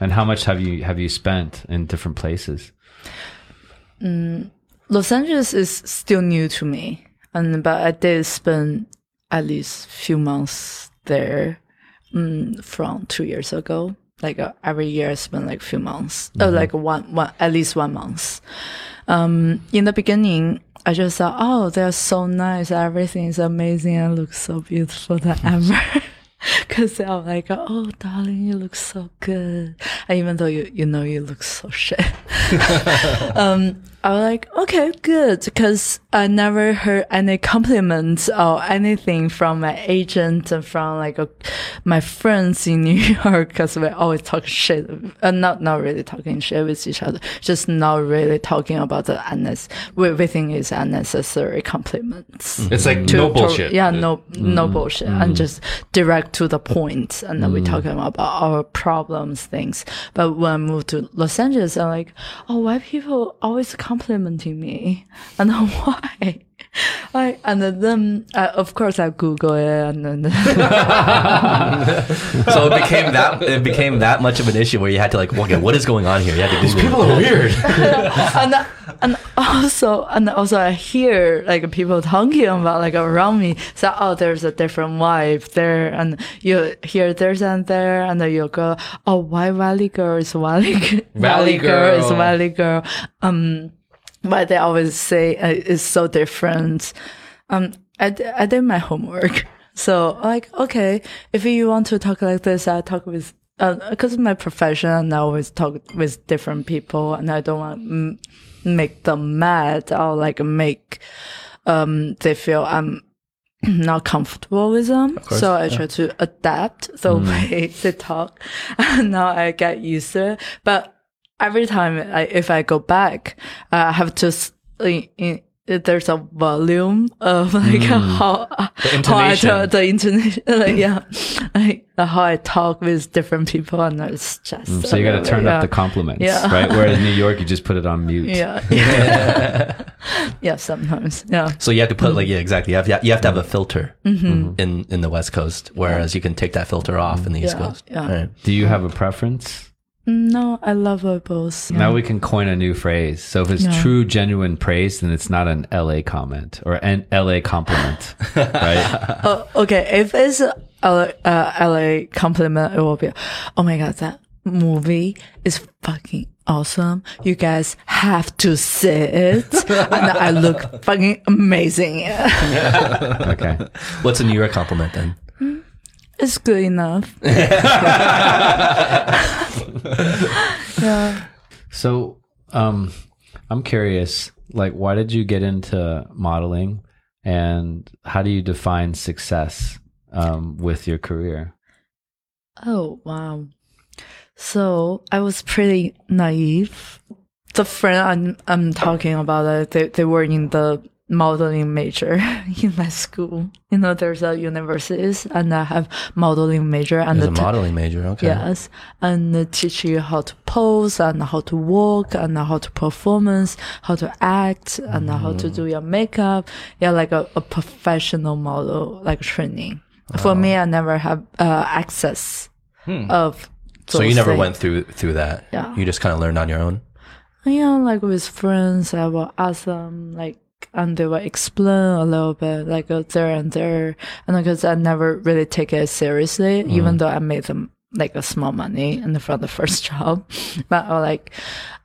And how much have you have you spent in different places? Los Angeles is still new to me, and but I did spend at least a few months there mm, from two years ago. Like uh, every year, I spend like few months, uh, like one one at least one month. Um, in the beginning, I just thought, oh, they're so nice. Everything is amazing and looks so beautiful than ever. Cause they're like, oh, darling, you look so good. And even though you, you know, you look so shit. um, I was like, okay, good. Because I never heard any compliments or anything from my agent and from like a, my friends in New York. Cause we always talk shit. Uh, not, not really talking shit with each other. Just not really talking about the unnecessary, everything is unnecessary compliments. Mm-hmm. It's like To- no to- bullshit. yeah, no, no mm-hmm. bullshit, mm-hmm. and just direct to the point. And then we're talking about our problems, things. But when I moved to Los Angeles, I'm like, oh, why people always complimenting me, and then why? Like, and then, uh, of course, I Google it, and then so it became that it became that much of an issue where you had to like, okay, what is going on here? You had to Google. People are weird. and and also and also I hear like people talking about like around me. So oh, there's a different wife there, and you hear there's and there, and then you go, oh, why Valley girl is Valley g- Valley girl is girl. Valley girl. Um, but they always say uh, it's so different. Um, I I did my homework. So like, okay, if you want to talk like this, I talk with, uh, cause of my profession, I always talk with different people and I don't want to make them mad or like make, um, they feel I'm not comfortable with them. So I try to adapt the way they talk. Now I get used to it. But every time I, if I go back, I have to, s- in, in, there's a volume of like hmm. how, how I talk, the intonation, like, yeah, like how I talk with different people, and it's just Mm, So you got to turn yeah. up the compliments, Yeah. right? Whereas in New York, you just put it on mute. Yeah, yeah, yeah. Sometimes, yeah. So you have to put like yeah, exactly. You have you have to have a mm-hmm. filter mm-hmm. Mm-hmm. in in the West Coast, whereas you can take that filter off in the East Yeah, Coast. yeah. Right. Do you have a preference? No, I love it both. Now we can coin a new phrase. So if it's Yeah. true, genuine praise, then it's not an LA comment or an LA compliment, right? Oh, okay, if it's a LA, uh, LA compliment, it will be, oh my god, that movie is fucking awesome. You guys have to see it, and I look fucking amazing. Okay. What's a New York compliment then? It's good enough. yeah. So, um, I'm curious, like, why did you get into modeling and how do you define success, um, with your career? Oh wow. So I was pretty naive. The friend I'm I'm talking about, uh, they they were in the modeling major in my school. You know, there's a universities, and I have modeling major, and a the t- modeling major, okay. Yes, and they teach you how to pose and how to walk and how to performance, how to act and how to do your makeup. Yeah, like a, a professional model, like training. For me, I never have uh, access of. So you never things. went through through that. Yeah. You just kind of learned on your own. Yeah, like with friends, I will ask them like, and they will explain a little bit, like uh, there and there, and because I never really take it seriously, even though I made them like a small money and from the first job, but I was like,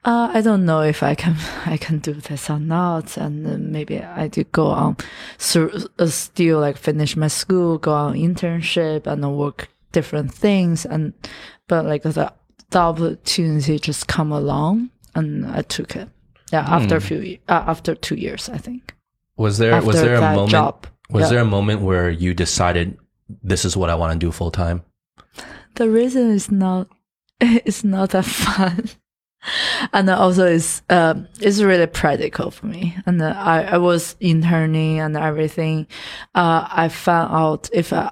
uh, I don't know if I can I can do this or not, and maybe I did go on, so, uh, still like finish my school, go on internship, and work different things, and but like the, the opportunity just come along, and I took it. Yeah, after a few uh, after two years, I think. Was there was there a moment job, was yeah. there a moment where you decided this is what I want to do full time? the reason is not it's not that fun and also it's um it's really practical for me and uh, i i was interning and everything uh i found out if i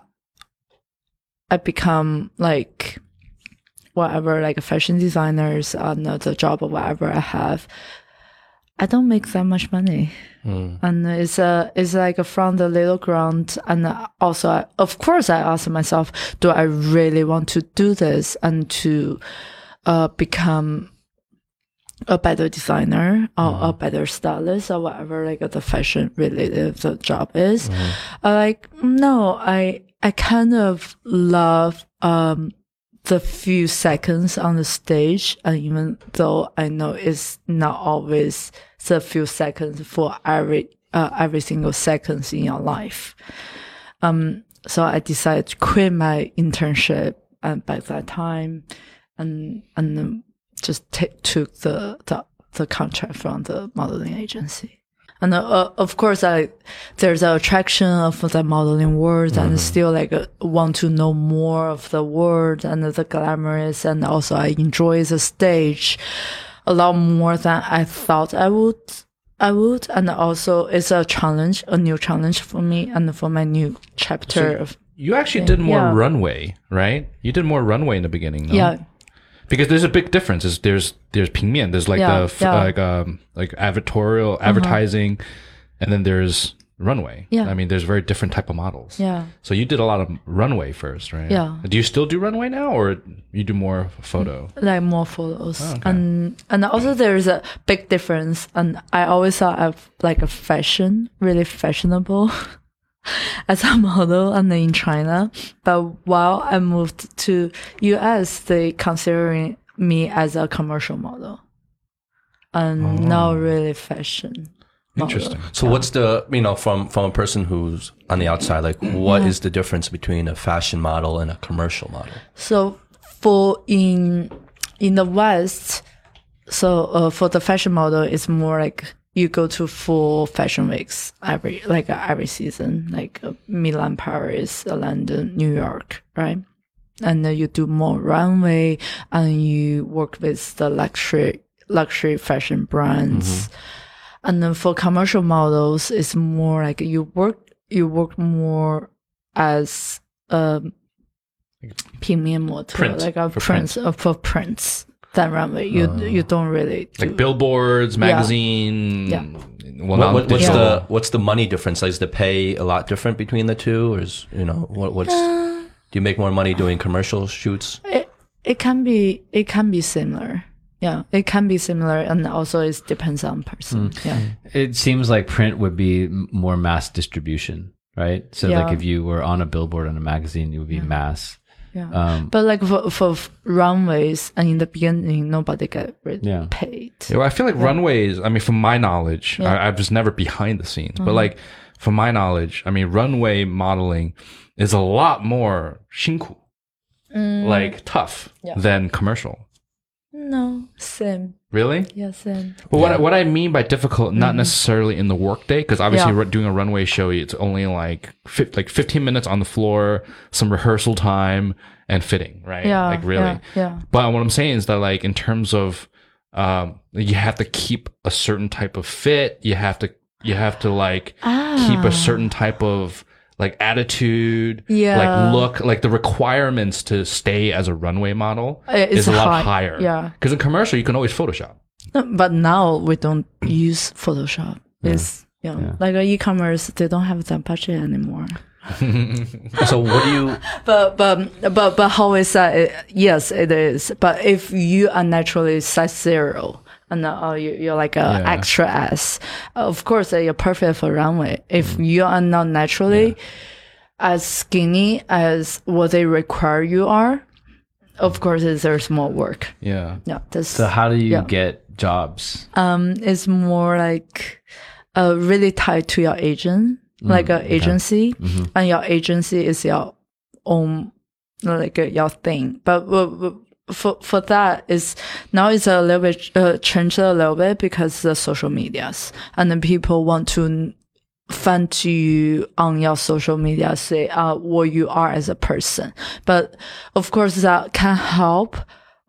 i become like whatever like a fashion designers and uh, the job or whatever i have i don't make that much money. And it's a it's like from the little ground. And also I, of course i ask myself do i really want to do this and to uh become a better designer or a better stylist or whatever like the fashion related the job is? I like no i i kind of love um the few seconds on the stage. And even though i know it's not always the few seconds for every uh, every single seconds in your life. Um, so I decided to quit my internship and by that time, and and just ta took the, the the contract from the modeling agency. And uh, of course, I there's an attraction of the modeling world, and still like uh, want to know more of the world and the glamorous, and also I enjoy the stage a lot more than I thought I would. I would, and also it's a challenge, a new challenge for me, and for my new chapter of You actually did more Yeah. runway, right? You did more runway in the beginning, no? yeah, Because there's a big difference. Is there's there's 平面, there's like Yeah, the yeah. Like um like advertorial advertising, and then there's runway. Yeah. I mean, there's very different type of models. yeah. So you did a lot of runway first, right? Yeah. Do you still do runway now, or you do more photo? like more photos Oh, okay. and and also there's a big difference and i always thought of like a fashion really fashionable as a model and in china but while i moved to us they considering me as a commercial model and oh. not really fashion. Interesting. So what's the you know from from a person who's on the outside like what is the difference between a fashion model and a commercial model? So for in in the West, so uh, for the fashion model, it's more like you go to full fashion weeks every like uh, every season, like uh, Milan, Paris, uh, London, New York, right? And then you do more runway, and you work with the luxury luxury fashion brands. And then for commercial models, it's more like you work you work more as um, a premium model, print, like a for print, print. Uh, for prints than runway. You uh, you don't really do. like billboards, magazine. Yeah. yeah. Well, what, what's yeah. the what's the money difference? Like, is the pay a lot different between the two, or is you know what what's uh, do you make more money doing commercial shoots? It, it can be it can be similar. Yeah, it can be similar, and also it depends on person. Hmm. Yeah, It seems like print would be more mass distribution, right? So like if you were on a billboard in a magazine, it would be mass. yeah. Um, but like for for runways, and in the beginning, nobody get really Yeah. paid. Yeah, well, I feel like runways. I mean, from my knowledge, I, I was never behind the scenes, Mm-hmm. but like from my knowledge, I mean, runway modeling is a lot more 辛苦, like tough Mm. Yeah. than commercial. No, same. Really? Yeah, same. Well, what what I mean by difficult, not necessarily in the workday, because obviously Mm-hmm. Yeah. doing a runway show, it's only like fif- like fifteen minutes on the floor, some rehearsal time, and fitting, right? Yeah, like really. yeah, yeah. But what I'm saying is that like in terms of um, you have to keep a certain type of fit. You have to you have to like keep Ah. a certain type of like attitude, Yeah. like look, like the requirements to stay as a runway model Uh, it's is a lot high, higher. yeah. because in commercial you can always Photoshop. No, But now we don't use Photoshop. It's you know, Yeah. like uh, e-commerce, they don't have that budget anymore. So what do you? But but but but how is that? Yes, it is. But if you are naturally size zero and uh, you, you're like a Yeah. extra ass. of course uh, you're perfect for runway. If you are not naturally as skinny as what they require you are, of course it's- there's more work. Yeah. Yeah, so how do you Yeah. get jobs? um it's more like uh really tied to your agent like an agency and your agency is your own like uh, your thing but for for that is now it's a little bit uh, changed a little bit because the social medias and then people want to find you on your social media say uh what you are as a person but of course that can help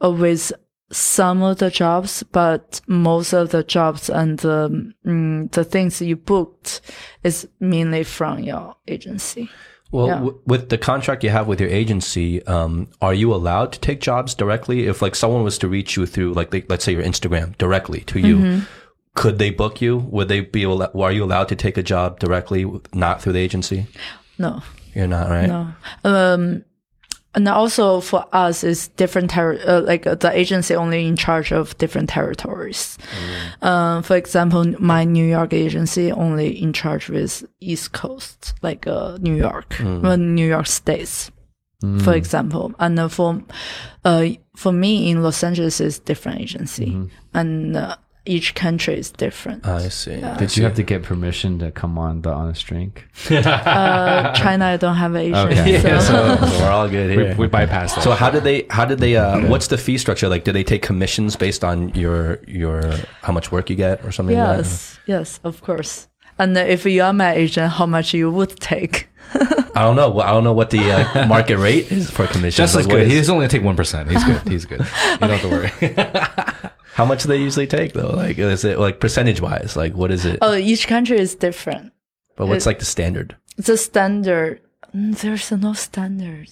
with some of the jobs, but most of the jobs and the mm, the things you booked is mainly from your agency. Well, Yeah. w- with the contract you have with your agency, um, are you allowed to take jobs directly? If like someone was to reach you through, like, they, let's say your Instagram directly to you, Mm-hmm. could they book you? Would they be? Are you allowed to take a job directly, not through the agency? No, You're not, right? no. Um, and also for us, it's different. Ter- uh, like uh, the agency only in charge of different territories. Uh, for example, my New York agency only in charge with East Coast, like uh, New York, uh, New York States. for example. And uh, for uh, for me in Los Angeles is different agency, and uh, each country is different. I see. Did you have to get permission to come on the Honest Drink? Uh, China, I don't have an Asian. Okay. So. Yeah, so, so we're all good here. We bypassed that. So how did they? How did they? Uh, what's the fee structure like? Do they take commissions based on your your how much work you get or something? like that? yes, yes, of course. And if you are my agent, how much you would take? I don't know. Well, I don't know what the uh, market rate is for commissions. Just Like, good. is- He's only gonna take one percent. He's good. He's good. You don't have to worry. How much do they usually take though? Like is it like percentage wise? Like what is it? Oh, each country is different. but what's it- like the standard? The standard, mm, there's no standard.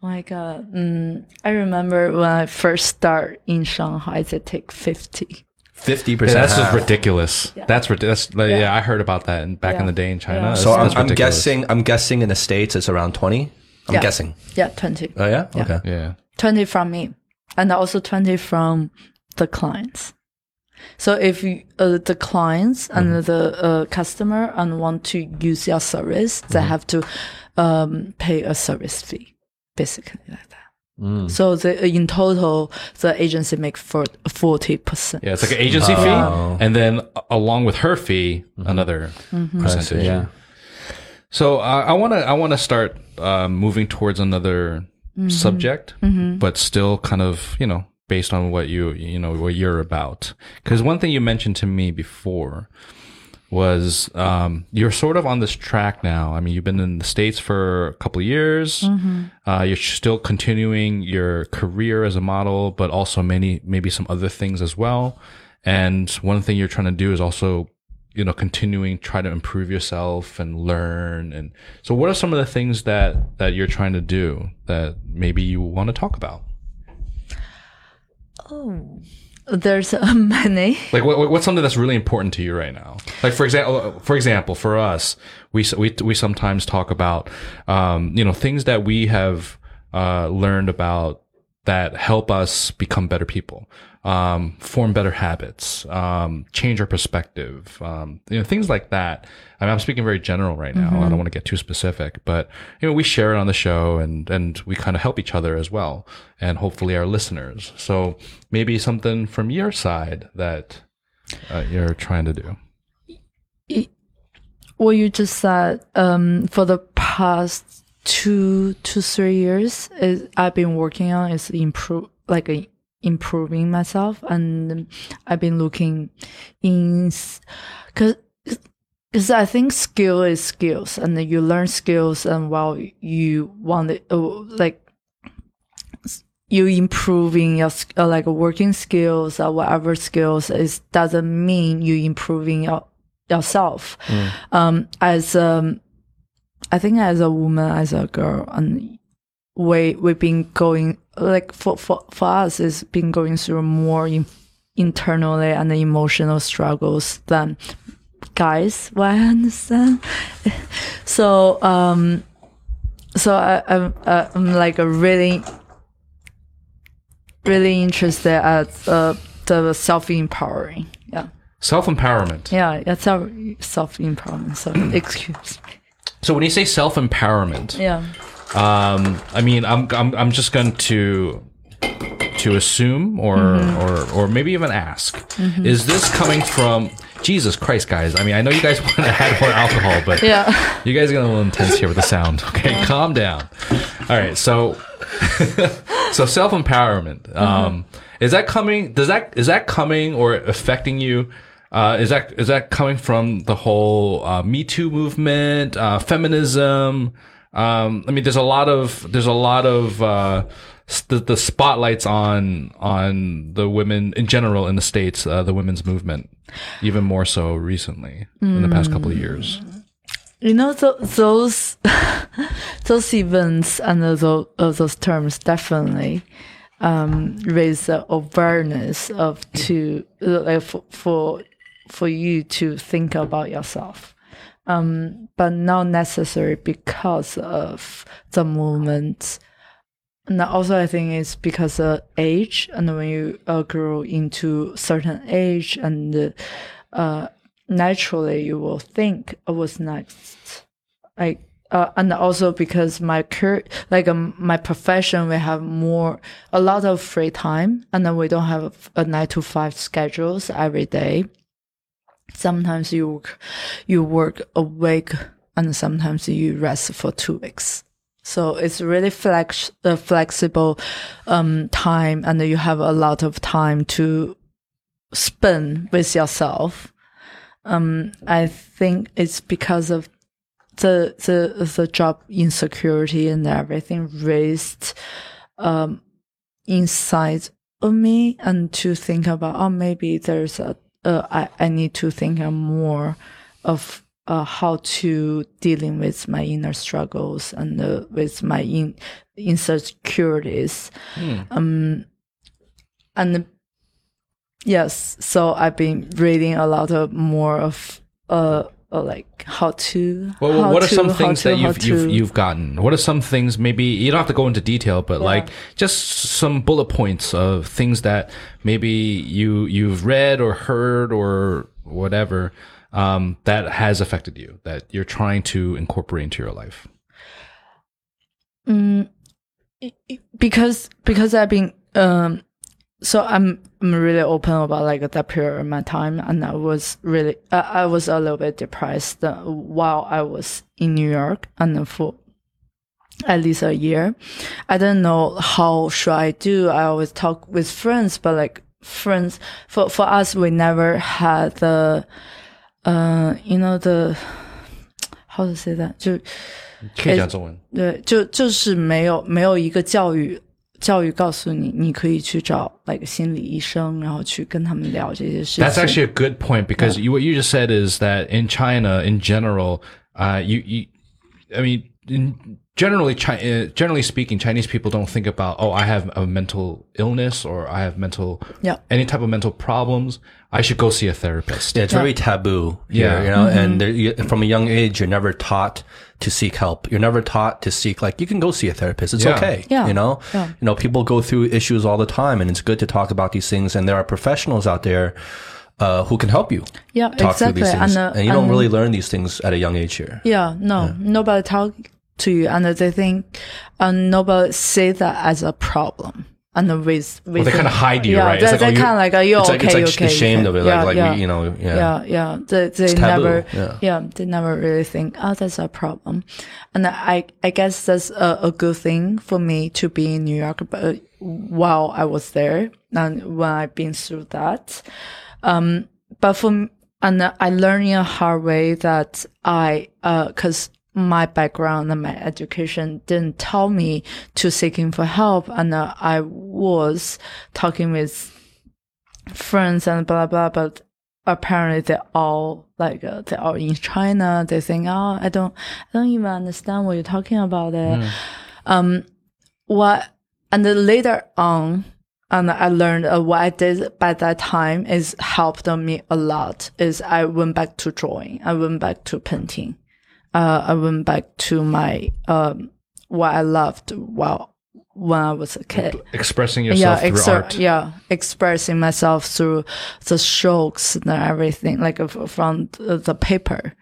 My God. Mm, I remember when I first start in Shanghai, they take 50. Fifty Yeah, percent. that's just ridiculous. That's ridiculous. Like, yeah. Yeah. I heard about that in, back in the day in China. Yeah. That's- So I'm, that's I'm guessing. I'm guessing in the states it's around twenty. I'm Yeah. guessing. Yeah, 20. Oh yeah. Yeah. Okay. Yeah. 20 from me and also 20 from the clients. So if you, uh, the clients and the uh, customer and want to use your service, they have to um, pay a service fee, basically like that. So the, in total, the agency make forty percent. Yeah. It's like an agency Oh. fee, and then along with her fee, another percentage. Yeah. So uh, I want to I want to start uh, moving towards another subject, but still kind of you know based on what you you know what you're about. Because one thing you mentioned to me before was um, you're sort of on this track now. I mean, you've been in the states for a couple of years. Uh, you're still continuing your career as a model, but also many maybe some other things as well. And one thing you're trying to do is also you know continuing try to improve yourself and learn and so what are some of the things that that you're trying to do that maybe you want to talk about Oh, there's uh, many. like what, what- what's something that's really important to you right now like for example for example for us we we we sometimes talk about um you know things that we have uh learned about that help us become better people um form better habits um change our perspective um you know things like that I mean, I'm speaking very general right now. I don't want to get too specific, but you know, we share it on the show and, and we kind of help each other as well. And hopefully our listeners. So maybe something from your side that uh, you're trying to do. what you just said um, for the past two to three years is i've been working on is improve like uh, improving myself and i've been looking in because because i think skill is skills and you learn skills and while you want it uh, like you improving your uh, like working skills or whatever skills is doesn't mean you improving your yourself. Um as um i think as a woman as a girl and we we've been going like for for, for us it's been going through more in, internally and emotional struggles than guys what i understand so um so I, I'm, I'm like a really really interested at uh, the self empowering yeah Self empowerment. yeah, that's self empowerment. So excuse me. So when you say self empowerment, Yeah. um, I mean, I'm, I'm, I'm just going to, to assume or, or, or maybe even ask, is this coming from Jesus Christ, guys? I mean, I know you guys want to add more alcohol, but Yeah. You guys are getting a little intense here with the sound. Okay, calm down. All right, so so self empowerment. Um, is that coming? Does that is that coming or affecting you? Uh, is that is that coming from the whole uh, Me Too movement, uh, feminism? Um, I mean, there's a lot of there's a lot of uh, the, the spotlights on on the women in general in the states, uh, the women's movement, even more so recently in the past couple of years. You know th- those those events and those those terms definitely um, raise awareness of to like for, for for you to think about yourself. Um, but not necessary because of the movement. And also, I think it's because of age, and when you uh, grow into certain age, and uh, naturally you will think, "Oh, "What's next?" Like uh, and also because my cur- like um, my profession, we have more, a lot of free time and then we don't have a nine to five schedules every day. Sometimes you, work- you work a week and sometimes you rest for two weeks. So it's really flex, uh, flexible, um, time and you have a lot of time to spend with yourself. Um, I think it's because of the the the job insecurity and everything raised um inside of me and to think about oh maybe there's a uh, I, I need to think more of uh, how to dealing with my inner struggles and uh, with my in, insecurities. Um and yes so i've been reading a lot of more of uh, uh like how to Well, how what are to- some things to- that you've, you've you've gotten? What are some things? Maybe you don't have to go into detail, but like just some bullet points of things that maybe you you've read or heard or whatever um, that has affected you that you're trying to incorporate into your life. Mm, because because I've been um so I'm I'm really open about like that period of my time and I was really I, I was a little bit depressed uh, while I was in New York and for at least a year. I didn't know how should I do. I always talk with friends, but like friends for for us we never had the uh you know the how to say that 就可以讲中文。对，就就是没有没有一个教育 教育告诉你，你可以去找那个心理医生，然后去跟他们聊这些事情。 That's actually a good point because you, what you just said is that in China, in general, uh, you, you, I mean, in generally, Chi- uh, generally speaking, Chinese people don't think about, oh, I have a mental illness or I have mental, Yeah. any type of mental problems. I should go see a therapist. Yeah, it's very taboo here, Yeah. you know, and there, you, from a young age, you're never taught to seek help. You're never taught to seek, like, you can go see a therapist. It's Yeah. okay. Yeah. You know, Yeah. you know, people go through issues all the time and it's good to talk about these things. And there are professionals out there, uh, who can help you Yeah, talk through exactly. these things. And, And, uh, you don't and- really learn these things at a young age here. Yeah, no, nobody talk to you, and they think, and nobody see that as a problem. And with, with they kinda hide you, yeah, right? They, It's like, they oh, kind of like, are you It's okay? like, it's like okay? ashamed you of it. okay? Like, like yeah, we, you know, yeah. yeah, yeah. They they never, yeah. they never really think, oh, that's a problem. And I, I guess that's a, a good thing for me to be in New York. But while I was there, and when I've been through that, um, but for and I learned in a hard way that I, uh, cause my background and my education didn't tell me to seeking for help, and uh, I was talking with friends and blah blah, but apparently they're all like uh, they're all in China. They think, oh, I don't, I don't even understand what you're talking about. It. Um, what and then later on, and I learned uh, what I did by that time is helped me a lot. Is I went back to drawing. I went back to painting. Uh, I went back to my um what I loved while when I was a kid Expressing yourself through art. yeah, expressing myself through the strokes and everything, like from the, paper.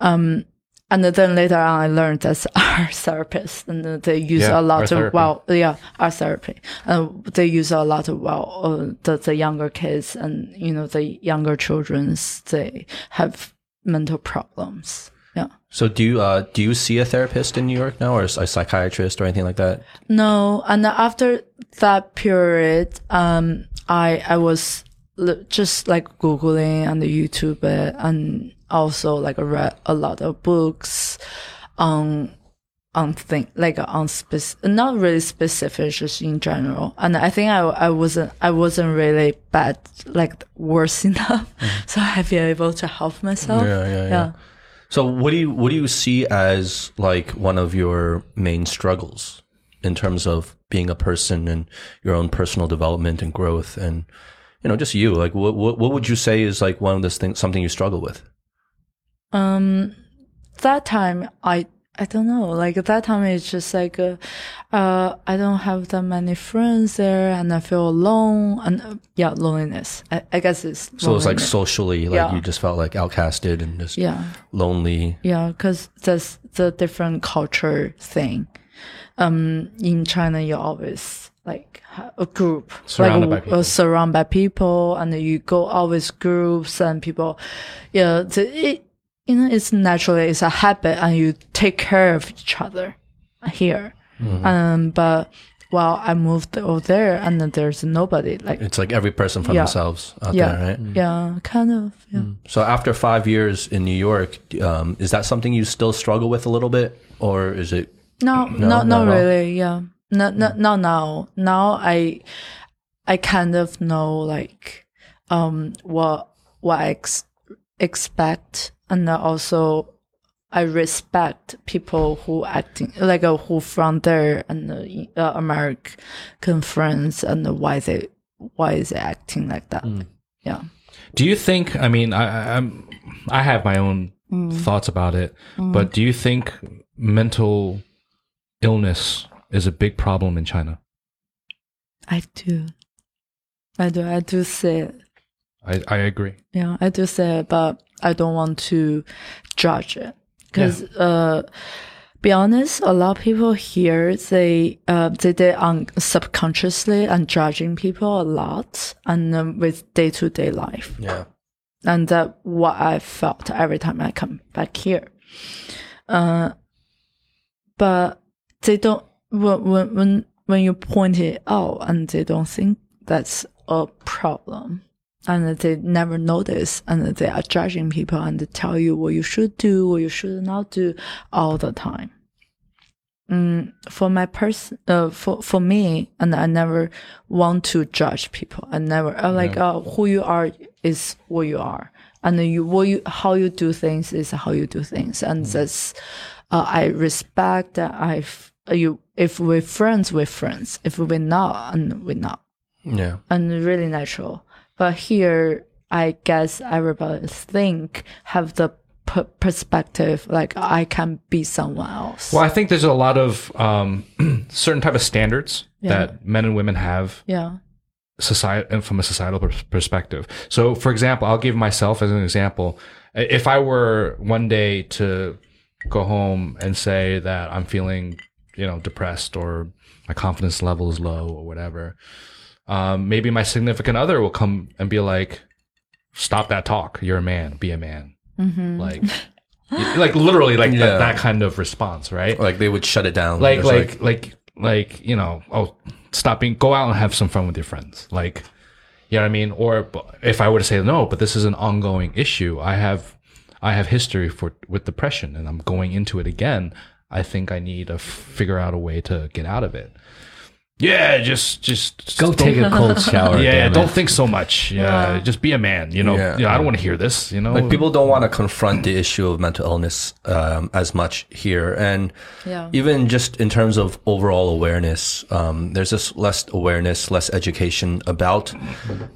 Um, and then later on, I learned as art therapist, and they use Yeah, a lot of well, yeah, art therapy. Uh, they use a lot of well, uh, the the younger kids and you know the younger childrens they have mental problems. Yeah. So do you, uh, do you see a therapist in New York now or a psychiatrist or anything like that? No, and after that period, um, I I was just like googling and the YouTube it, and also like read a lot of books on on thing like on spec- not really specific, just in general. And I think I I wasn't I wasn't really bad like worse enough, so I've been able to help myself. Yeah, yeah, yeah. So what do you what do you see as like one of your main struggles in terms of being a person and your own personal development and growth and you know just you like what what, what would you say is like one of those things something you struggle with? Um, that time I I don't know. Like at that time, it's just like, uh, uh, I don't have that many friends there, and I feel alone, and uh, yeah, loneliness. I, I guess it's So it's like socially, like Yeah. you just felt like outcasted and just yeah, lonely. yeah, because that's the different culture thing. Um, in China, you're always like a group, Surrounded by like people. Uh, surrounded by people, and you go always groups and people. Yeah, it you know it's naturally it's a habit, and you take care of each other here. Mm-hmm. Um, but while I moved over there, and there's nobody like It's like every person for Yeah. themselves out yeah, there, right? yeah, kind of yeah. So after five years in New York, um, is that something you still struggle with a little bit, or is it? No, No, no, not not all? really. Yeah, not not not now. Now I, I kind of know like, um, what what I ex- expect, and also I respect people who acting like uh, who from there and uh, uh, American friends and why they why is they acting like that. Yeah. Do you think? I mean, I, I- I'm I have my own thoughts about it, but do you think mental illness is a big problem in China? I do. I do. I do say. it. I I agree. Yeah, I do say it, but I don't want to judge it because, uh, be honest, a lot of people here they uh they they un- subconsciously and judging people a lot and um, with day to day life, Yeah. and that what I felt every time I come back here. Uh, but they don't when when when when you point it out and they don't think that's a problem and they never notice and they are judging people and they tell you what you should do what you should not do all the time. Mm, for my person uh, for for me and i never want to judge people. I never i like uh, who you are is what you are. And you what you how you do things is how you do things. And that's uh, i respect that i've you if we're friends we're friends. If we're not and we're not. Yeah. and really natural. But here, I guess everybody think have the p- perspective like I can be someone else. Well, I think there's a lot of um, certain type of standards Yeah. that men and women have Yeah, society from a societal perspective. So, for example, I'll give myself as an example. If I were one day to go home and say that I'm feeling, you know, depressed or my confidence level is low or whatever, um, maybe my significant other will come and be like, "Stop that talk. You're a man. Be a man." Like, like literally, like Yeah. that, that kind of response, right? Like they would shut it down. like It's like like like you know oh stop being go out and have some fun with your friends like you know what i mean or if i were to say no but this is an ongoing issue i have i have history for with depression and i'm going into it again i think i need to figure out a way to get out of it yeah just just Go don't- take a cold shower. yeah damn don't think so much yeah, just be a man you know Yeah. yeah. i don't want to hear this you know like people don't want to confront the issue of mental illness um, as much here, and Yeah. even just in terms of overall awareness, um, there's just less awareness, less education about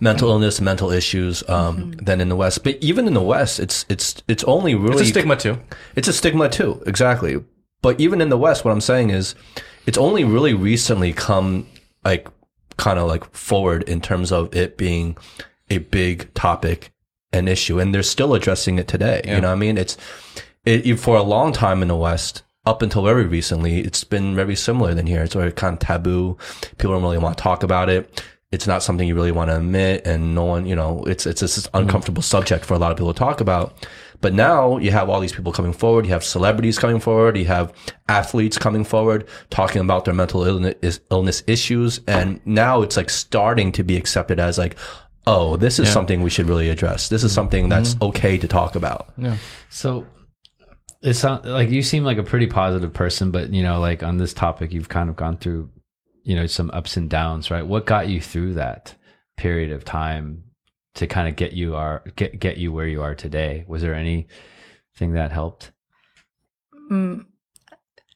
mental illness, mental issues um, than in the West. But even in the West, it's it's it's only really it's a stigma too It's a stigma too, exactly. But even in the West, what I'm saying is, it's only really recently come like kind of like forward in terms of it being a big topic, an issue, and they're still addressing it today. You know what I mean? It's it, for a long time in the West. Up until very recently, it's been very similar than here. It's very kind of taboo. People don't really want to talk about it. It's not something you really want to admit, and no one, you know, it's it's this uncomfortable subject for a lot of people to talk about. But now you have all these people coming forward. You have celebrities coming forward. You have athletes coming forward talking about their mental illness, illness issues. And now it's like starting to be accepted as like, oh, this is something we should really address. This is mm-hmm. something that's mm-hmm. okay to talk about. Yeah. So it's not like you seem like a pretty positive person, but you know, like on this topic, you've kind of gone through, you know, some ups and downs, right? What got you through that period of time to kind of get you are get get you where you are today? Was there anything that helped? Mm,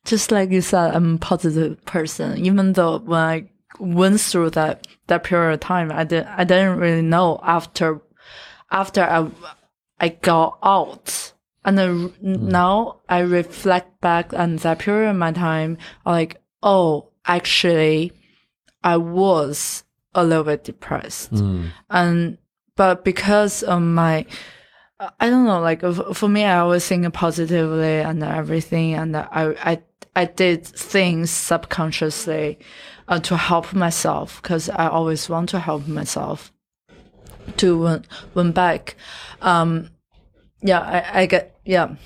just like you said, I'm a positive person. Even though when I went through that that period of time, I did I didn't really know after after I I got out And then now I reflect back on that period of my time, like, oh, actually, I was a little bit depressed. And, but because of my, I don't know, like for me, I always think positively and everything. And I, I, I did things subconsciously uh, to help myself because I always want to help myself to win, win back. Um, yeah, I, I get, yeah.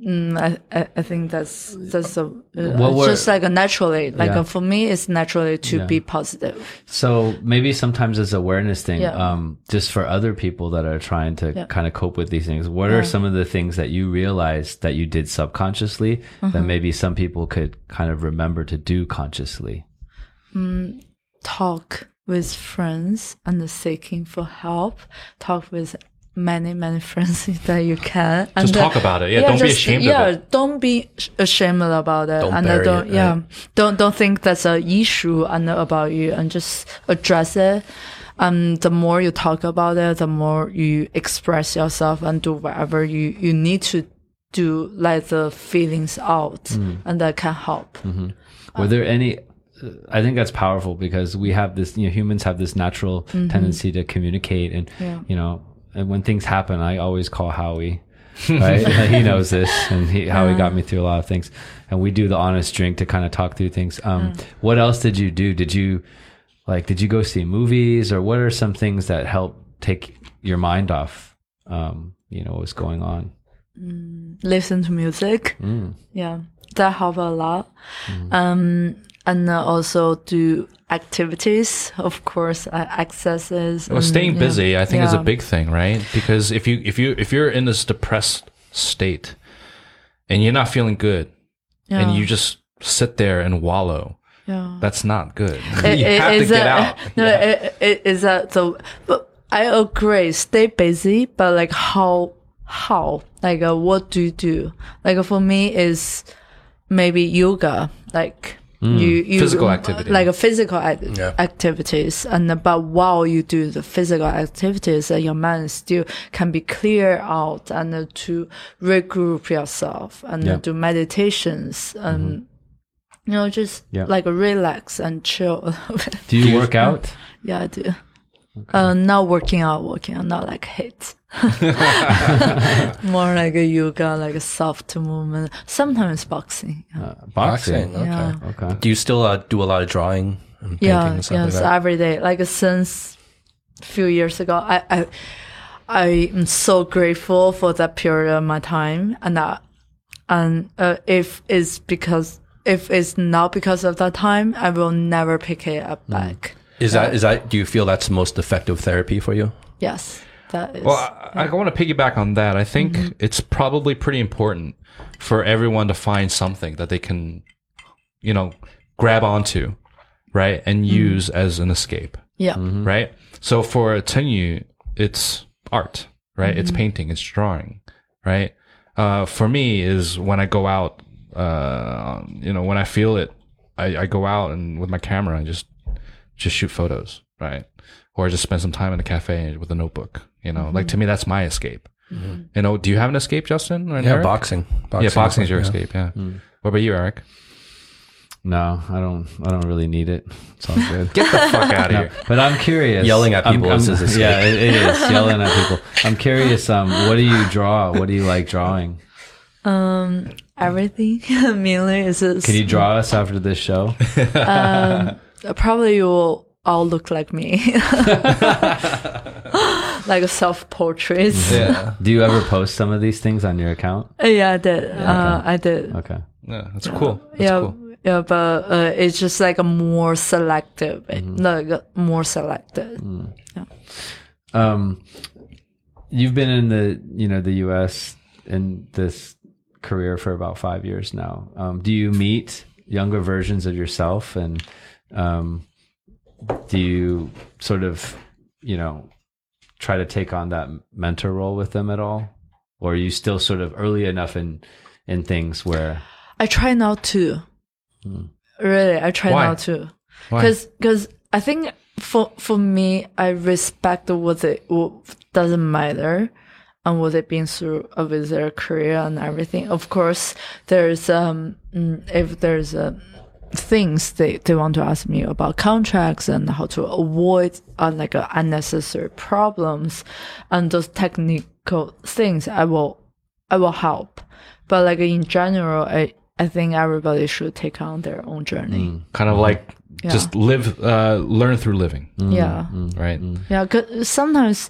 Mm, I, I, think that's, that's a, uh, just like a naturally, like Yeah. uh, for me, it's naturally to Yeah. be positive. So maybe sometimes as awareness thing, Yeah. um, just for other people that are trying to kind of cope with these things, what are some of the things that you realized that you did subconsciously Mm-hmm. that maybe some people could kind of remember to do consciously? talk with friends and seeking for help. Talk with many, many friends that you can. And Just talk about it. Yeah, don't be ashamed of yeah, it. don't be ashamed about it. Don't and bury don't, it, yeah, right? don't don't think that's a issue uh, and about you, and just address it. And the more you talk about it, the more you express yourself and do whatever you you need to do, let the feelings out, Mm. and that can help. Mm-hmm. Uh, Were there any? I think that's powerful because we have this. You know, humans have this natural mm-hmm. tendency to communicate, and. Yeah. you know, and when things happen, I always call Howie. Right, he knows this, and he, Howie got me through a lot of things. And we do the honest drink to kind of talk through things. Um, What else did you do? Did you like? Did you go see movies, or what are some things that help take your mind off? Um, you know, what's going on? listen to music. Yeah, that help a lot. Um, and uh, also do activities, of course, uh, exercises. Well, and, staying yeah. busy, I think, is a big thing, right? Because if you if you if you're in this depressed state and you're not feeling good, and you just sit there and wallow, Yeah. that's not good. It- you it- have to it's get out. No, it, it is that so But I agree. Stay busy, but like how how like uh, what do you do? Like for me is maybe yoga. Like you, you Physical activity. like a physical ac- Yeah. activities, and but while you do the physical activities, uh, your mind still can be clear out and uh, to regroup yourself and uh, Yeah. do meditations and. You know, just Yeah. like relax and chill a little bit. Do you work out? Yeah, I do. Uh, not working out, working out, not like hit. More like a yoga, like a soft movement. Sometimes boxing. Yeah. Uh, boxing. Okay. Yeah. Okay. Do you still uh, do a lot of drawing and painting Yeah, and stuff yes, like every day. Like since a few years ago, I, I, I am so grateful for that period of my time, and uh, and uh, if it's because if it's not because of that time, I will never pick it up back. Is that is that? Do you feel that's the most effective therapy for you? Yes, that is. Well, I, I want to piggyback on that. I think Mm-hmm. it's probably pretty important for everyone to find something that they can, you know, grab onto, right, and Mm-hmm. use as an escape, yeah. right. So for Chen Yu, it's art, right? Mm-hmm. It's painting, it's drawing, right. Uh, for me, is when I go out, uh, you know, when I feel it, I, I go out and with my camera and just just shoot photos, right? Or I just spend some time in a cafe with a notebook. You know, like to me, that's my escape. You know, do you have an escape, Justin? Or Yeah, Aric? boxing. Yeah, boxing is your yeah. escape. Yeah. What about you, Aric? No, I don't. I don't really need it. It's all good. Get the fuck out of here. But I'm curious. Yelling at I'm- people I'm- is escape. Yeah, it, it is yelling at people. I'm curious. Um, what do you draw? What do you like drawing? Um, everything mainly is. is Can you draw us after this show? um, Probably you will all look like me, like a self portrait. Yeah. Do you ever post some of these things on your account? Yeah, I did. Uh, I did. Okay. Yeah, that's cool. That's yeah, cool. yeah, but uh, it's just like a more selective, Mm-hmm. like more selected. Mm. Um, you've been in the you know the U.S. in this career for about five years now. Um, do you meet younger versions of yourself, and um, do you sort of you know try to take on that mentor role with them at all, or are you still sort of early enough in in things where I try not to. Really, I try Why? not to, Why? because I think for for me, I respect what it what doesn't matter, and what they've been through with their career and everything. Of course, there's um mm, if there's uh, things they, they want to ask me about contracts and how to avoid uh, like uh, unnecessary problems and those technical things, I will I will help. But like in general, I I think everybody should take on their own journey. Kind of like just live, uh, learn through living, Yeah. right? Yeah, cause sometimes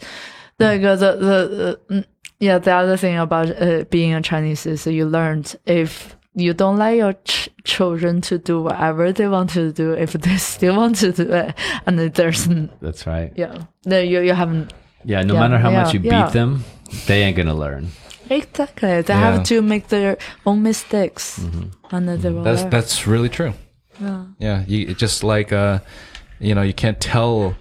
the the the, the mm, yeah the other thing about uh, being a Chinese is you learned if you don't let your ch- children to do whatever they want to do if they still want to do it and then there's n- That's right. yeah no you you haven't Yeah, no Yeah, matter how much yeah, you yeah. beat them, they ain't gonna learn. exactly they Yeah. have to make their own mistakes mm-hmm. and then they mm-hmm. will That's learn. that's really true. yeah. Yeah, you just like uh, you know, you can't tell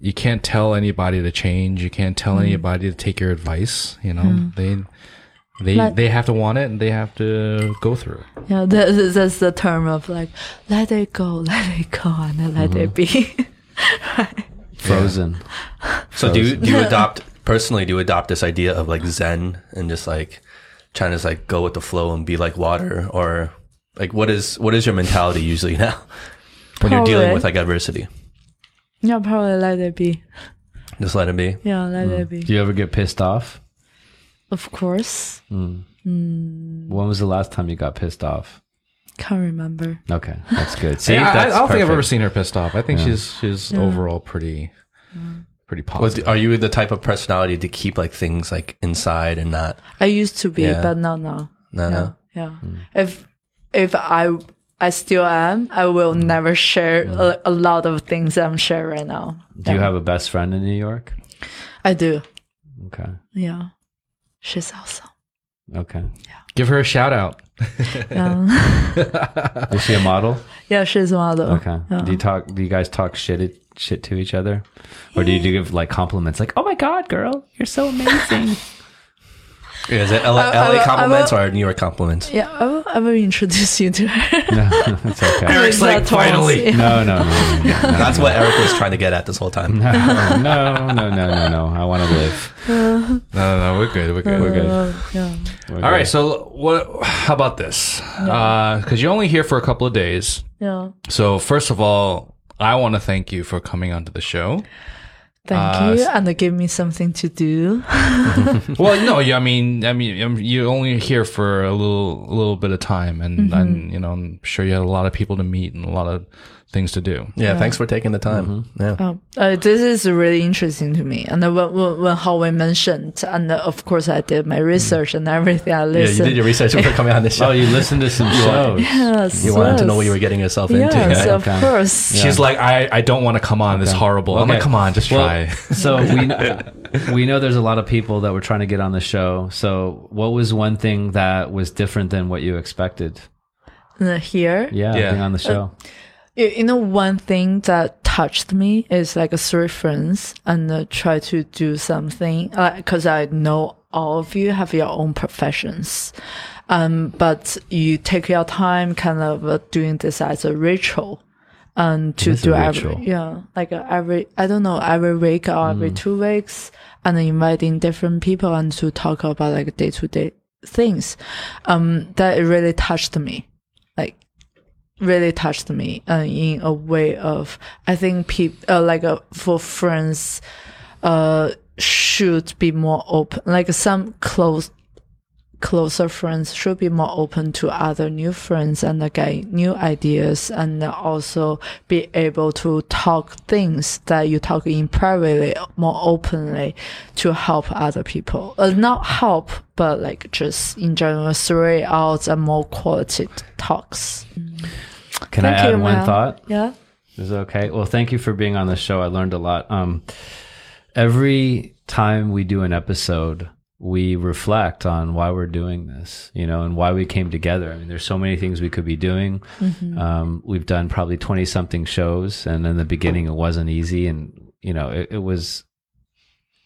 you can't tell anybody to change. You can't tell mm. anybody to take your advice. You know, mm. they they Like- they have to want it and they have to go through it. yeah that, that's the term of like let it go let it go and then let it mm-hmm. be Frozen. So do you, do you adopt personally? Do you adopt this idea of like Zen and just like trying to just like go with the flow and be like water, or like what is what is your mentality usually now when you're dealing with like adversity? yeah probably let it be Just let it be. yeah let it mm. be Do you ever get pissed off? Of course hmm. Hmm. When was the last time you got pissed off? can't remember Okay, that's good. See, Yeah, I, I don't think I've ever seen her pissed off. I think she's she's overall pretty pretty Was, positive. are you the type of personality to keep like things like inside and not? I used to be, Yeah. but not now. No, no. Yeah. Hmm. If if I I still am, I will never share a, a lot of things I'm sharing right now. Do you have a best friend in New York? I do. Okay, Yeah. She's awesome. okay. Yeah. Give her a shout out. Yeah. Um, Is she a model? yeah, she's a model. Okay. Do you talk? Do you guys talk shit shit to each other, or do you do give like compliments? Like, oh my god, girl, you're so amazing. Is it LA, I- I will- LA I compliments will- or New York compliments? Yeah, I will, I will introduce you to her. no, it's okay. Aric's like, finally. yeah. No, no, no, no, no, That's what Aric was trying to get at this whole time. no, no, no, no, no, no. I want to live. No, no, no, we're good. We're good. We're good. Uh, yeah. We're All good. right. So what? How about this? Because you're only here for a couple of days. Yeah. So first of all, I want to thank you for coming onto the show. Thank Uh, you. And they give me something to do. well, no, yeah, I mean, I mean, you're only here for a little, a little bit of time, and, and you know, I'm sure you had a lot of people to meet and a lot of things to do. Yeah, thanks for taking the time. Yeah. Um, uh, this is really interesting to me. And then when, when, when Howie mentioned, and uh, of course I did my research and everything. I listened. Yeah, you did your research before coming on the show. Oh, you listened to some shows. yes, you wanted to know what you were getting yourself Yes, into. yeah? of Okay. course. She's like, I, I don't want to come on. this horrible. I'm like, come on, just Well, try. so we we know there's a lot of people that were trying to get on the show. So what was one thing that was different than what you expected? Uh, here, Yeah, Yeah. being on the show. You, you know, one thing that touched me is like a three friends and uh, try to do something because I know all of you have your own professions. Um, but you take your time kind of uh, doing this as a ritual. And to do every, yeah, like uh, every, I don't know, every week or every two weeks and inviting different people and to talk about like day to day things. Um, that really touched me. Like, really touched me uh, in a way of I think people uh, like uh, for friends uh should be more open like some close closer friends should be more open to other new friends and get new ideas and also be able to talk things that you talk in privately more openly to help other people. Uh, not help but like just in general three out and more quality talks Can Thank I add you, one Mel. thought? yeah Is it okay? Well, thank you for being on the show. I learned a lot. Um, every time we do an episode, we reflect on why we're doing this, you know, and why we came together. I mean, there's so many things we could be doing. Um, we've done probably 20 something shows, and in the beginning, it wasn't easy. And, you know, it, it was,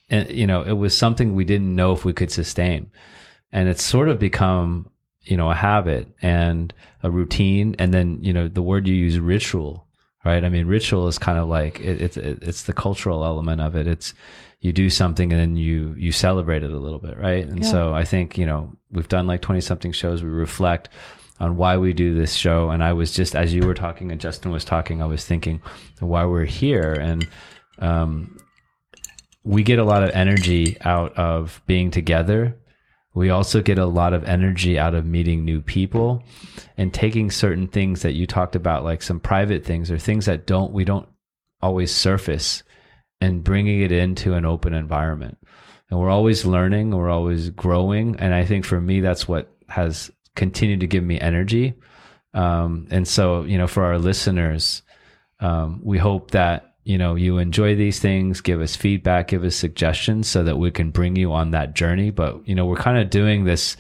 and, you know, it was something we didn't know if we could sustain. And it's sort of become, you know, a habit and a routine. And then, you know, the word you use, ritual right? I mean, ritual is kind of like it, it's it, it's the cultural element of it. It's you do something and then you you celebrate it a little bit, right? And Yeah. so I think you know we've done like twenty something shows. We reflect on why we do this show, and I was just as you were talking and Justin was talking, I was thinking why we're here and. Um, we get a lot of energy out of being together. We also get a lot of energy out of meeting new people and taking certain things that you talked about, like some private things or things that don't, we don't always surface and bringing it into an open environment. And we're always learning, we're always growing. And I think for me, that's what has continued to give me energy. Um, and so, you know, for our listeners, um, we hope that you know you enjoy these things give us feedback give us suggestions so that we can bring you on that journey. But you know we're kind of doing this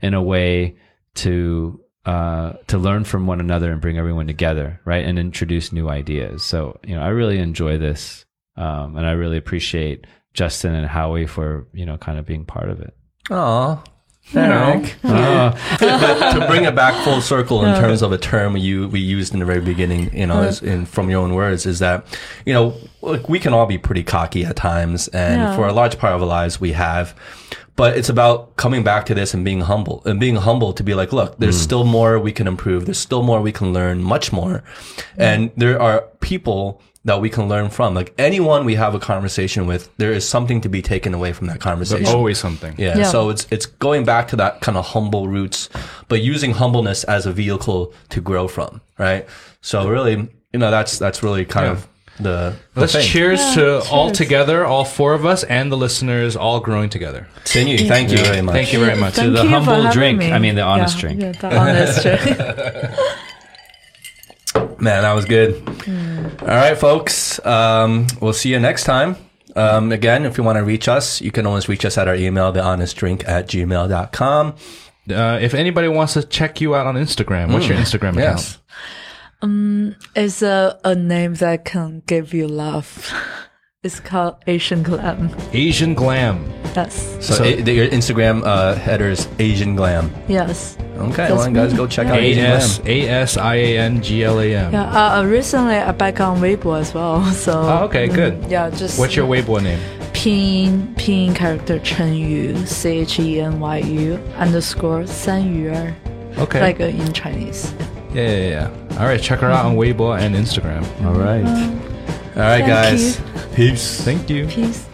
in a way to uh, to learn from one another and bring everyone together right and introduce new ideas. So you know i really enjoy this um, and i really appreciate justin and howie for you know kind of being part of it Aw. Aric. Uh, but to bring it back full circle in terms of a term you we used in the very beginning, you know, is in from your own words, is that you know, like we can all be pretty cocky at times, and Yeah. for a large part of our lives, we have. But it's about coming back to this and being humble and being humble to be like, look, there's still more we can improve. There's still more we can learn, much more. And there are people that we can learn from. Like anyone we have a conversation with, there is something to be taken away from that conversation. There's always something. Yeah, Yeah. So it's it's going back to that kind of humble roots, but using humbleness as a vehicle to grow from, right? So really, you know, that's that's really kind of the, the Let's thing. cheers Yeah, to all together, all four of us, and the listeners all growing together. Thank you, Thank you very much. Thank you very much. Thank the humble drink. me. I mean, the honest Yeah, drink. Yeah, the honest drink. Man, that was good. All right, folks. Um, we'll see you next time. Um, again, if you want to reach us, you can always reach us at our email, thehonestdrink at gmail.com. Uh, if anybody wants to check you out on Instagram, what's your Instagram account? Yes. It's a, a name that can give you love. It's called Asian Glam. Asian Glam. Yes. So, So- a- your Instagram uh, header is Asian Glam. Yes. Okay, well, guys, go check Yeah. out A Asian S Glam. A S I A N G L A M. Yeah. Uh, uh, recently, I back on Weibo as well. So. Oh, okay, good. Yeah. Just. What's your Weibo name? Pin Pin character Chen Yu C H E N Y U underscore San Yu Okay. like uh, in Chinese. yeah, yeah, yeah. All right, check her out on Weibo and Instagram. all right All right, Thank guys. you. Peace. Thank you. Peace.